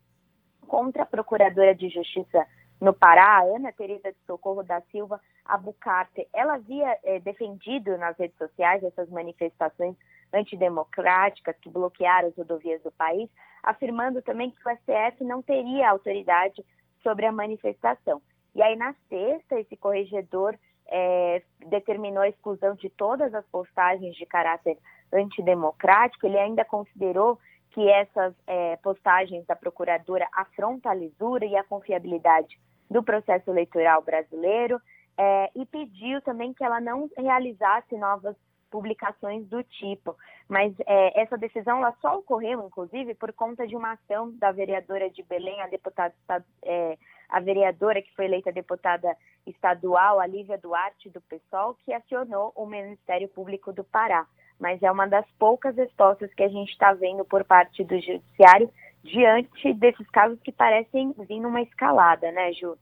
contra a Procuradora de Justiça no Pará, Ana Teresa de Socorro da Silva Abucarte. Ela havia eh, defendido nas redes sociais essas manifestações antidemocráticas que bloquearam as rodovias do país, afirmando também que o STF não teria autoridade sobre a manifestação. E aí, na sexta, esse corregedor é, determinou a exclusão de todas as postagens de caráter antidemocrático. Ele ainda considerou que essas é, postagens da procuradora afrontam a lisura e a confiabilidade do processo eleitoral brasileiro é, e pediu também que ela não realizasse novas publicações do tipo. Mas é, essa decisão ela só ocorreu, inclusive, por conta de uma ação da vereadora de Belém, a deputada, é, a vereadora que foi eleita deputada estadual, a Lívia Duarte, do PSOL, que acionou o Ministério Público do Pará. Mas é uma das poucas respostas que a gente está vendo por parte do Judiciário diante desses casos que parecem vir numa escalada, né, Ju?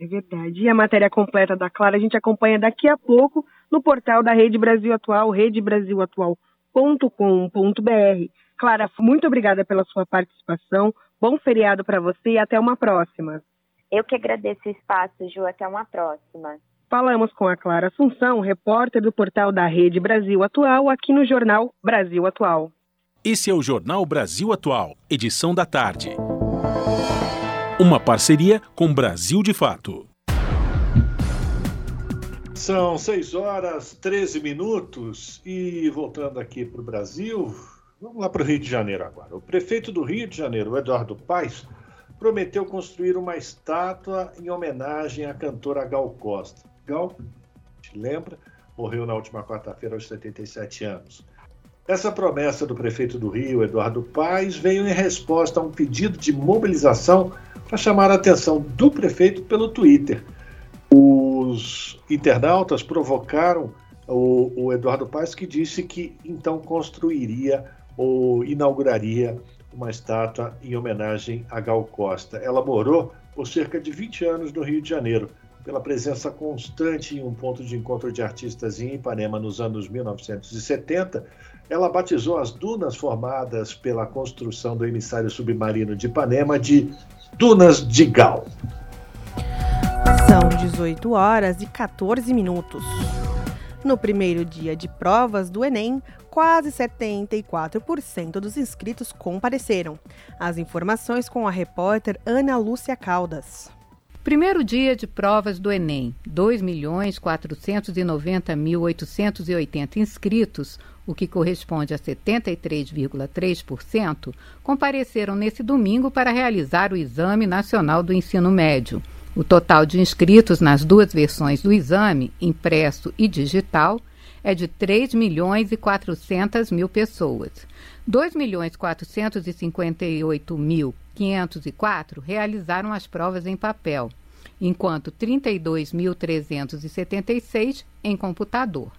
É verdade. E a matéria completa da Clara a gente acompanha daqui a pouco no portal da Rede Brasil Atual, redebrasilatual.com.br. Clara, muito obrigada pela sua participação. Bom feriado para você e até uma próxima. Eu que agradeço o espaço, Ju. Até uma próxima. Falamos com a Clara Assunção, repórter do portal da Rede Brasil Atual, aqui no jornal Brasil Atual. Esse é o Jornal Brasil Atual, edição da tarde. Uma parceria com Brasil de Fato. São 6 horas 13 minutos e voltando aqui para o Brasil, vamos lá para o Rio de Janeiro agora. O prefeito do Rio de Janeiro, Eduardo Paes, prometeu construir uma estátua em homenagem à cantora Gal Costa. Gal, te lembra? Morreu na última quarta-feira aos 77 anos. Essa promessa do prefeito do Rio, Eduardo Paes, veio em resposta a um pedido de mobilização para chamar a atenção do prefeito pelo Twitter. Os internautas provocaram o, o Eduardo Paes, que disse que então construiria ou inauguraria uma estátua em homenagem a Gal Costa. Ela morou por cerca de 20 anos no Rio de Janeiro, pela presença constante em um ponto de encontro de artistas em Ipanema nos anos 1970 ela batizou as dunas formadas pela construção do emissário submarino de Ipanema de Dunas de Gal. São 18 horas e 14 minutos. No primeiro dia de provas do Enem, quase 74% dos inscritos compareceram. As informações com a repórter Ana Lúcia Caldas. Primeiro dia de provas do Enem, 2.490.880 inscritos, o que corresponde a 73,3%, compareceram nesse domingo para realizar o Exame Nacional do Ensino Médio. O total de inscritos nas duas versões do exame, impresso e digital, é de 3 milhões e 400 mil pessoas. 2 milhões 458.504 realizaram as provas em papel, enquanto 32.376 em computador.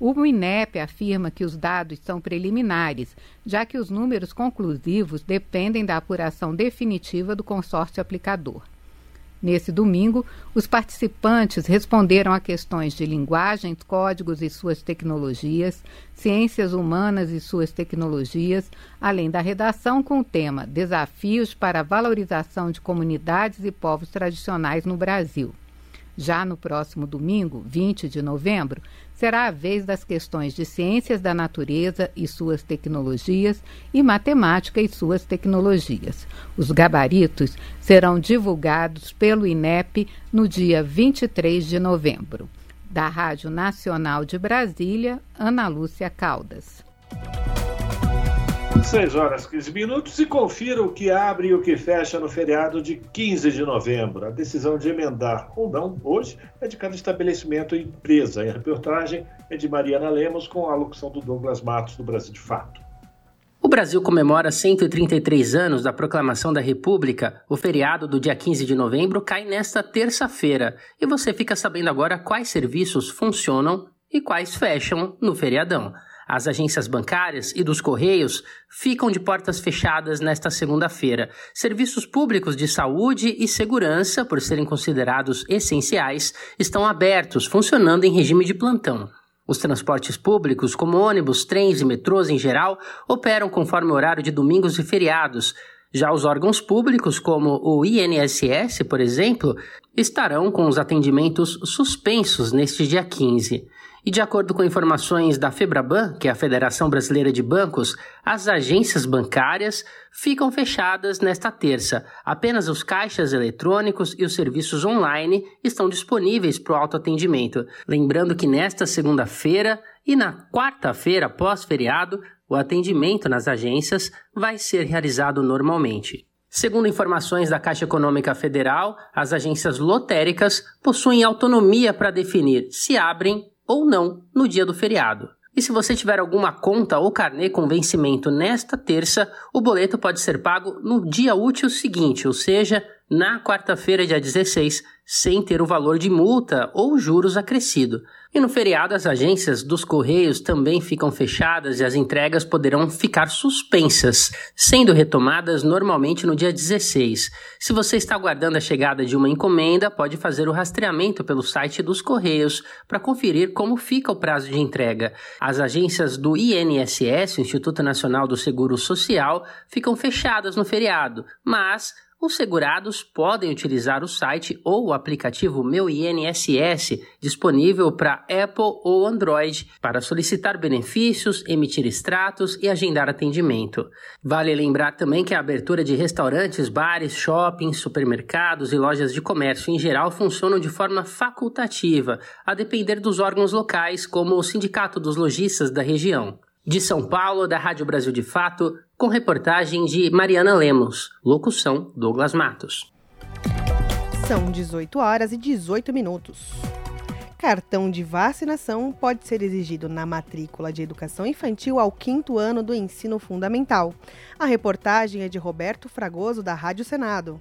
O INEP afirma que os dados são preliminares, já que os números conclusivos dependem da apuração definitiva do consórcio aplicador. Nesse domingo, os participantes responderam a questões de linguagens, códigos e suas tecnologias, ciências humanas e suas tecnologias, além da redação com o tema Desafios para a valorização de comunidades e povos tradicionais no Brasil. Já no próximo domingo, 20 de novembro, será a vez das questões de ciências da natureza e suas tecnologias e matemática e suas tecnologias. Os gabaritos serão divulgados pelo INEP no dia 23 de novembro. Da Rádio Nacional de Brasília, Ana Lúcia Caldas. 6 horas 15 minutos e confira o que abre e o que fecha no feriado de 15 de novembro. A decisão de emendar ou não hoje é de cada estabelecimento e empresa. A reportagem é de Mariana Lemos com a locução do Douglas Matos do Brasil de Fato. O Brasil comemora 133 anos da proclamação da República. O feriado do dia 15 de novembro cai nesta terça-feira e você fica sabendo agora quais serviços funcionam e quais fecham no feriadão. As agências bancárias e dos Correios ficam de portas fechadas nesta segunda-feira. Serviços públicos de saúde e segurança, por serem considerados essenciais, estão abertos, funcionando em regime de plantão. Os transportes públicos, como ônibus, trens e metrôs em geral, operam conforme o horário de domingos e feriados. Já os órgãos públicos, como o INSS, por exemplo, estarão com os atendimentos suspensos neste dia 15. E de acordo com informações da Febraban, que é a Federação Brasileira de Bancos, as agências bancárias ficam fechadas nesta terça. Apenas os caixas eletrônicos e os serviços online estão disponíveis para o autoatendimento. Lembrando que nesta segunda-feira e na quarta-feira pós-feriado, o atendimento nas agências vai ser realizado normalmente. Segundo informações da Caixa Econômica Federal, as agências lotéricas possuem autonomia para definir se abrem ou não no dia do feriado. E se você tiver alguma conta ou carnê com vencimento nesta terça, o boleto pode ser pago no dia útil seguinte, ou seja, na quarta-feira, dia 16, sem ter o valor de multa ou juros acrescido. E no feriado, as agências dos Correios também ficam fechadas e as entregas poderão ficar suspensas, sendo retomadas normalmente no dia 16. Se você está aguardando a chegada de uma encomenda, pode fazer o rastreamento pelo site dos Correios para conferir como fica o prazo de entrega. As agências do INSS, Instituto Nacional do Seguro Social, ficam fechadas no feriado, mas os segurados podem utilizar o site ou o aplicativo Meu INSS, disponível para Apple ou Android, para solicitar benefícios, emitir extratos e agendar atendimento. Vale lembrar também que a abertura de restaurantes, bares, shoppings, supermercados e lojas de comércio em geral funcionam de forma facultativa, a depender dos órgãos locais, como o Sindicato dos Lojistas da região. De São Paulo, da Rádio Brasil de Fato, com reportagem de Mariana Lemos. Locução: Douglas Matos. São 18 horas e 18 minutos. Cartão de vacinação pode ser exigido na matrícula de educação infantil ao quinto ano do ensino fundamental. A reportagem é de Roberto Fragoso, da Rádio Senado.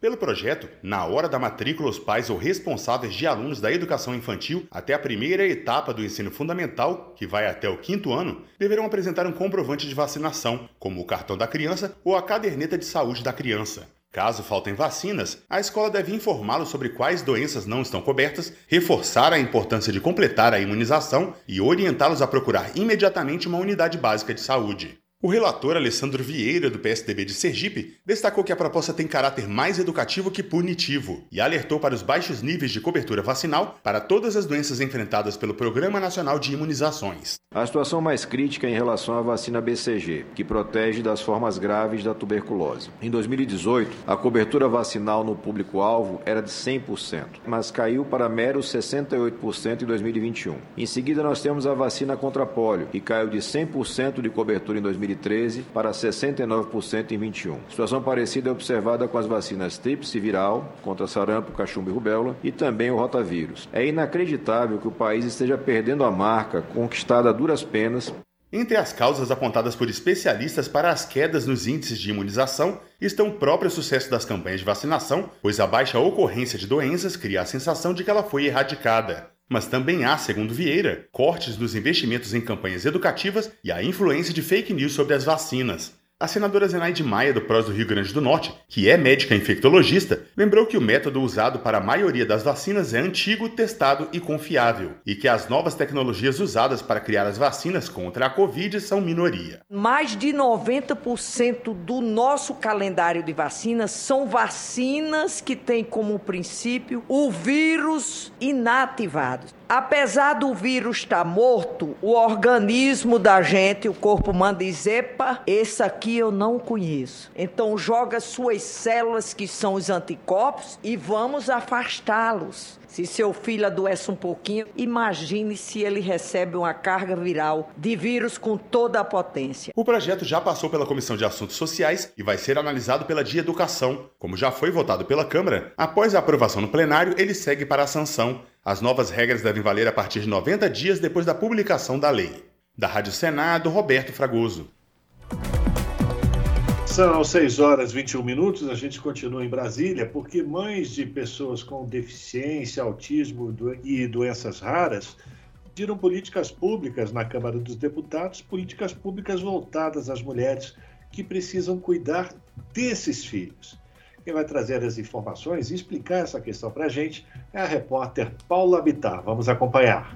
Pelo projeto, na hora da matrícula, os pais ou responsáveis de alunos da educação infantil até a primeira etapa do ensino fundamental, que vai até o quinto ano, deverão apresentar um comprovante de vacinação, como o cartão da criança ou a caderneta de saúde da criança. Caso faltem vacinas, a escola deve informá-los sobre quais doenças não estão cobertas, reforçar a importância de completar a imunização e orientá-los a procurar imediatamente uma unidade básica de saúde. O relator Alessandro Vieira, do PSDB de Sergipe, destacou que a proposta tem caráter mais educativo que punitivo e alertou para os baixos níveis de cobertura vacinal para todas as doenças enfrentadas pelo Programa Nacional de Imunizações. A situação mais crítica é em relação à vacina BCG, que protege das formas graves da tuberculose. Em 2018, a cobertura vacinal no público-alvo era de 100%, mas caiu para meros 68% em 2021. Em seguida, nós temos a vacina contra pólio, que caiu de 100% de cobertura em 2018 2013 para 69% em 21. Situação parecida é observada com as vacinas tríplice viral contra sarampo, cachumba e rubéola e também o rotavírus. É inacreditável que o país esteja perdendo a marca conquistada a duras penas entre as causas apontadas por especialistas para as quedas nos índices de imunização estão o próprio sucesso das campanhas de vacinação, pois a baixa ocorrência de doenças cria a sensação de que ela foi erradicada. Mas também há, segundo Vieira, cortes nos investimentos em campanhas educativas e a influência de fake news sobre as vacinas. A senadora Zenaide Maia, do PROS do Rio Grande do Norte, que é médica infectologista, lembrou que o método usado para a maioria das vacinas é antigo, testado e confiável, e que as novas tecnologias usadas para criar as vacinas contra a Covid são minoria. Mais de 90% do nosso calendário de vacinas são vacinas que têm como princípio o vírus inativado. Apesar do vírus estar morto, o organismo da gente, o corpo manda dizer, epa, esse aqui eu não conheço. Então joga suas células, que são os anticorpos, e vamos afastá-los. Se seu filho adoece um pouquinho, imagine se ele recebe uma carga viral de vírus com toda a potência. O projeto já passou pela Comissão de Assuntos Sociais e vai ser analisado pela de Educação. Como já foi votado pela Câmara, após a aprovação no plenário, ele segue para a sanção. As novas regras devem valer a partir de 90 dias depois da publicação da lei. Da Rádio Senado, Roberto Fragoso. São 6 horas e 21 minutos, a gente continua em Brasília, porque mães de pessoas com deficiência, autismo e doenças raras pediram políticas públicas na Câmara dos Deputados, políticas públicas voltadas às mulheres que precisam cuidar desses filhos. Quem vai trazer as informações e explicar essa questão para a gente é a repórter Paula Bittar. Vamos acompanhar.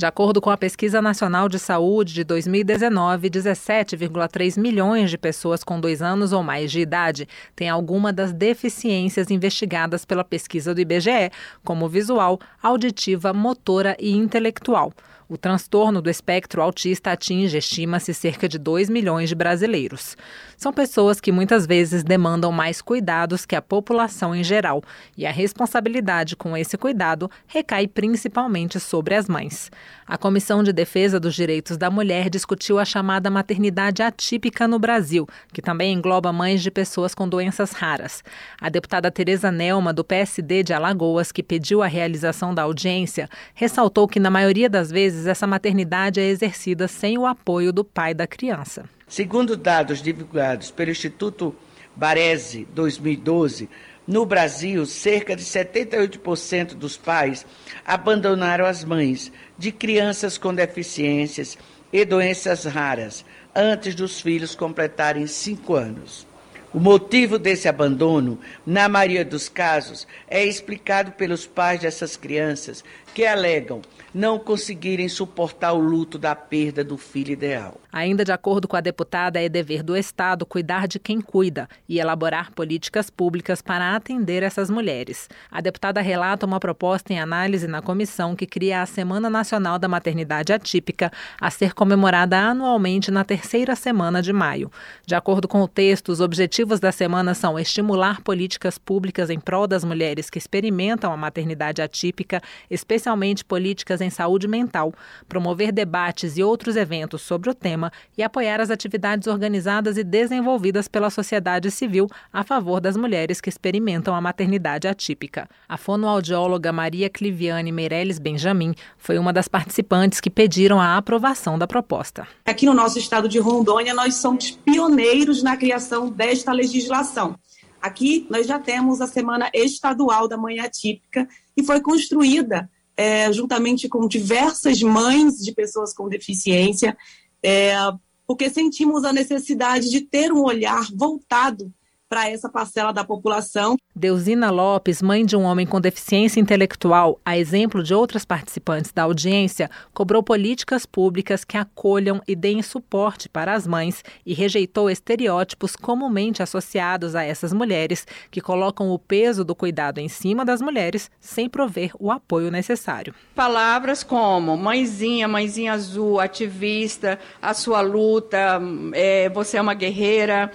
De acordo com a Pesquisa Nacional de Saúde de 2019, 17,3 milhões de pessoas com dois anos ou mais de idade têm alguma das deficiências investigadas pela pesquisa do IBGE, como visual, auditiva, motora e intelectual. O transtorno do espectro autista atinge, estima-se, cerca de 2 milhões de brasileiros. São pessoas que muitas vezes demandam mais cuidados que a população em geral, e a responsabilidade com esse cuidado recai principalmente sobre as mães. A Comissão de Defesa dos Direitos da Mulher discutiu a chamada maternidade atípica no Brasil, que também engloba mães de pessoas com doenças raras. A deputada Tereza Nelma, do PSD de Alagoas, que pediu a realização da audiência, ressaltou que, na maioria das vezes, essa maternidade é exercida sem o apoio do pai da criança. Segundo dados divulgados pelo Instituto Baresi 2012, no Brasil, cerca de 78% dos pais abandonaram as mães de crianças com deficiências e doenças raras antes dos filhos completarem cinco anos. O motivo desse abandono, na maioria dos casos, é explicado pelos pais dessas crianças que alegam não conseguirem suportar o luto da perda do filho ideal. Ainda de acordo com a deputada, é dever do Estado cuidar de quem cuida e elaborar políticas públicas para atender essas mulheres. A deputada relata uma proposta em análise na comissão que cria a Semana Nacional da Maternidade Atípica, a ser comemorada anualmente na terceira semana de maio. De acordo com o texto, os objetivos da semana são estimular políticas públicas em prol das mulheres que experimentam a maternidade atípica, especialmente políticas em saúde mental, promover debates e outros eventos sobre o tema e apoiar as atividades organizadas e desenvolvidas pela sociedade civil a favor das mulheres que experimentam a maternidade atípica. A fonoaudióloga Maria Cliviane Meirelles Benjamin foi uma das participantes que pediram a aprovação da proposta. Aqui no nosso estado de Rondônia, nós somos pioneiros na criação desta legislação. Aqui nós já temos a Semana Estadual da Mãe Atípica e foi construída é, juntamente com diversas mães de pessoas com deficiência é, porque sentimos a necessidade de ter um olhar voltado para essa parcela da população. Deusina Lopes, mãe de um homem com deficiência intelectual, a exemplo de outras participantes da audiência, cobrou políticas públicas que acolham e deem suporte para as mães e rejeitou estereótipos comumente associados a essas mulheres que colocam o peso do cuidado em cima das mulheres sem prover o apoio necessário. Palavras como mãezinha, mãezinha azul, ativista, a sua luta, é, você é uma guerreira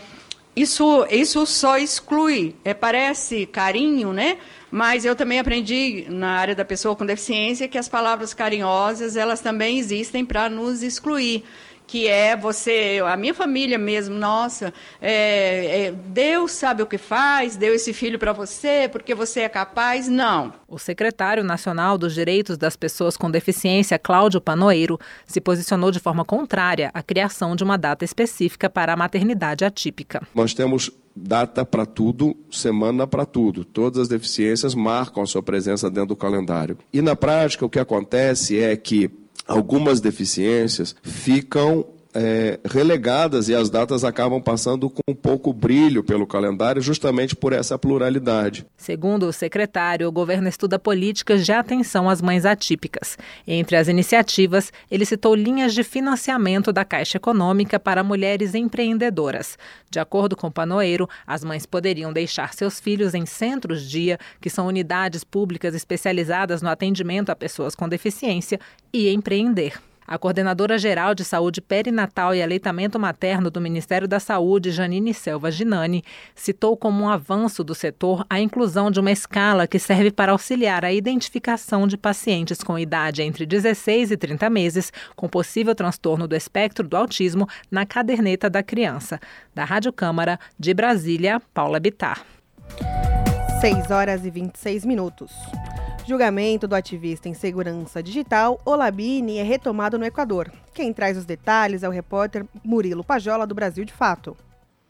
isso, isso só exclui, é, parece carinho, né? Mas eu também aprendi na área da pessoa com deficiência que as palavras carinhosas elas também existem para nos excluir que é você, a minha família mesmo, nossa, é, é, Deus sabe o que faz, deu esse filho para você porque você é capaz. Não. O secretário nacional dos Direitos das Pessoas com Deficiência, Cláudio Panoeiro, se posicionou de forma contrária à criação de uma data específica para a maternidade atípica. Nós temos data para tudo, semana para tudo. Todas as deficiências marcam a sua presença dentro do calendário. E na prática, o que acontece é que algumas deficiências ficam é, relegadas e as datas acabam passando com pouco brilho pelo calendário, justamente por essa pluralidade. Segundo o secretário, o governo estuda políticas de atenção às mães atípicas. Entre as iniciativas, ele citou linhas de financiamento da Caixa Econômica para mulheres empreendedoras. De acordo com o Panoeiro, as mães poderiam deixar seus filhos em centros-dia, que são unidades públicas especializadas no atendimento a pessoas com deficiência, e empreender. A coordenadora geral de saúde perinatal e aleitamento materno do Ministério da Saúde, Janine Selva Ginani, citou como um avanço do setor a inclusão de uma escala que serve para auxiliar a identificação de pacientes com idade entre 16 e 30 meses com possível transtorno do espectro do autismo na caderneta da criança. Da Rádio Câmara de Brasília, Paula Bitar. 6 horas e 26 minutos. Julgamento do ativista em segurança digital Olabini é retomado no Equador. Quem traz os detalhes é o repórter Murilo Pajola, do Brasil de Fato.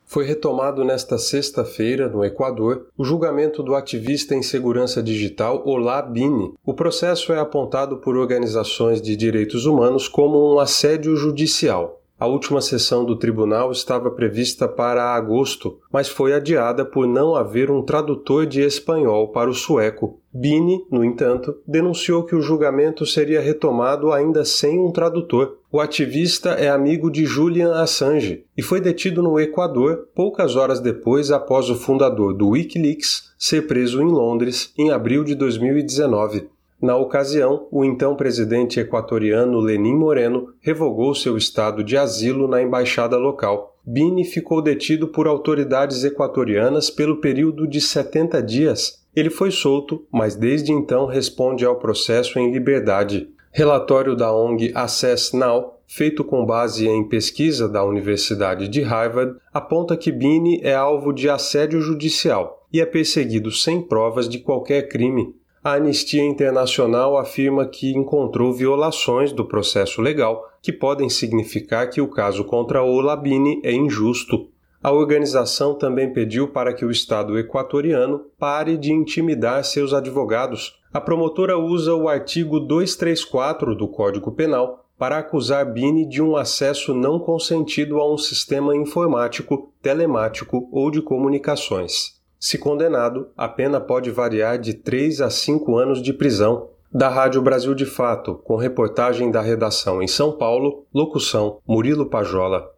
Foi retomado nesta sexta-feira, no Equador, o julgamento do ativista em segurança digital Olabini. O processo é apontado por organizações de direitos humanos como um assédio judicial. A última sessão do tribunal estava prevista para agosto, mas foi adiada por não haver um tradutor de espanhol para o sueco. Bini, no entanto, denunciou que o julgamento seria retomado ainda sem um tradutor. O ativista é amigo de Julian Assange e foi detido no Equador poucas horas depois após o fundador do Wikileaks ser preso em Londres em abril de 2019. Na ocasião, o então presidente equatoriano Lenin Moreno revogou seu estado de asilo na embaixada local. Bini ficou detido por autoridades equatorianas pelo período de 70 dias. Ele foi solto, mas desde então responde ao processo em liberdade. Relatório da ONG Access Now, feito com base em pesquisa da Universidade de Harvard, aponta que Bini é alvo de assédio judicial e é perseguido sem provas de qualquer crime a Anistia Internacional afirma que encontrou violações do processo legal que podem significar que o caso contra Olabini é injusto. A organização também pediu para que o Estado equatoriano pare de intimidar seus advogados. A promotora usa o artigo 234 do Código Penal para acusar Bini de um acesso não consentido a um sistema informático, telemático ou de comunicações. Se condenado, a pena pode variar de 3 a 5 anos de prisão. Da Rádio Brasil de Fato, com reportagem da redação em São Paulo, locução Murilo Pajola.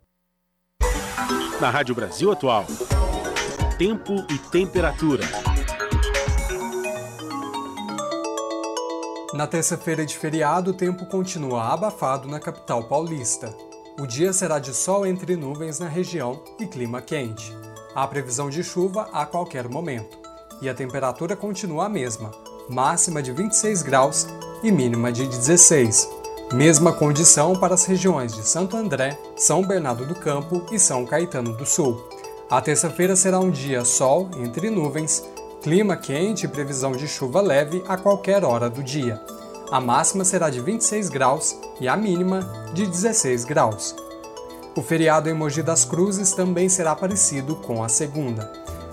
Na Rádio Brasil Atual, tempo e temperatura. Na terça-feira de feriado, o tempo continua abafado na capital paulista. O dia será de sol entre nuvens na região e clima quente. Há previsão de chuva a qualquer momento. E a temperatura continua a mesma, máxima de 26 graus e mínima de 16. Mesma condição para as regiões de Santo André, São Bernardo do Campo e São Caetano do Sul. A terça-feira será um dia sol entre nuvens Clima quente e previsão de chuva leve a qualquer hora do dia. A máxima será de 26 graus e a mínima de 16 graus. O feriado em Mogi das Cruzes também será parecido com a segunda.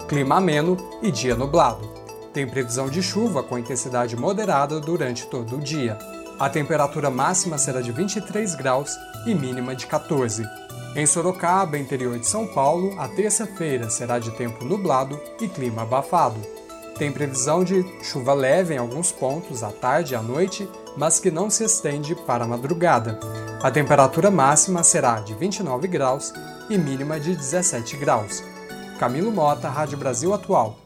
Clima ameno e dia nublado. Tem previsão de chuva com intensidade moderada durante todo o dia. A temperatura máxima será de 23 graus e mínima de 14. Em Sorocaba, interior de São Paulo, a terça-feira será de tempo nublado e clima abafado. Tem previsão de chuva leve em alguns pontos à tarde e à noite, mas que não se estende para a madrugada. A temperatura máxima será de 29 graus e mínima de 17 graus. Camilo Mota, Rádio Brasil Atual.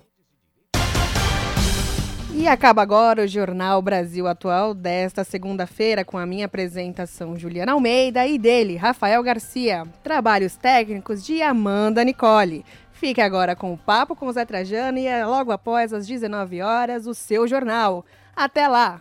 E acaba agora o Jornal Brasil Atual desta segunda-feira com a minha apresentação Juliana Almeida e dele, Rafael Garcia. Trabalhos técnicos de Amanda Nicole. Fique agora com o Papo com o Zé Trajano e é logo após as 19 horas o seu jornal. Até lá!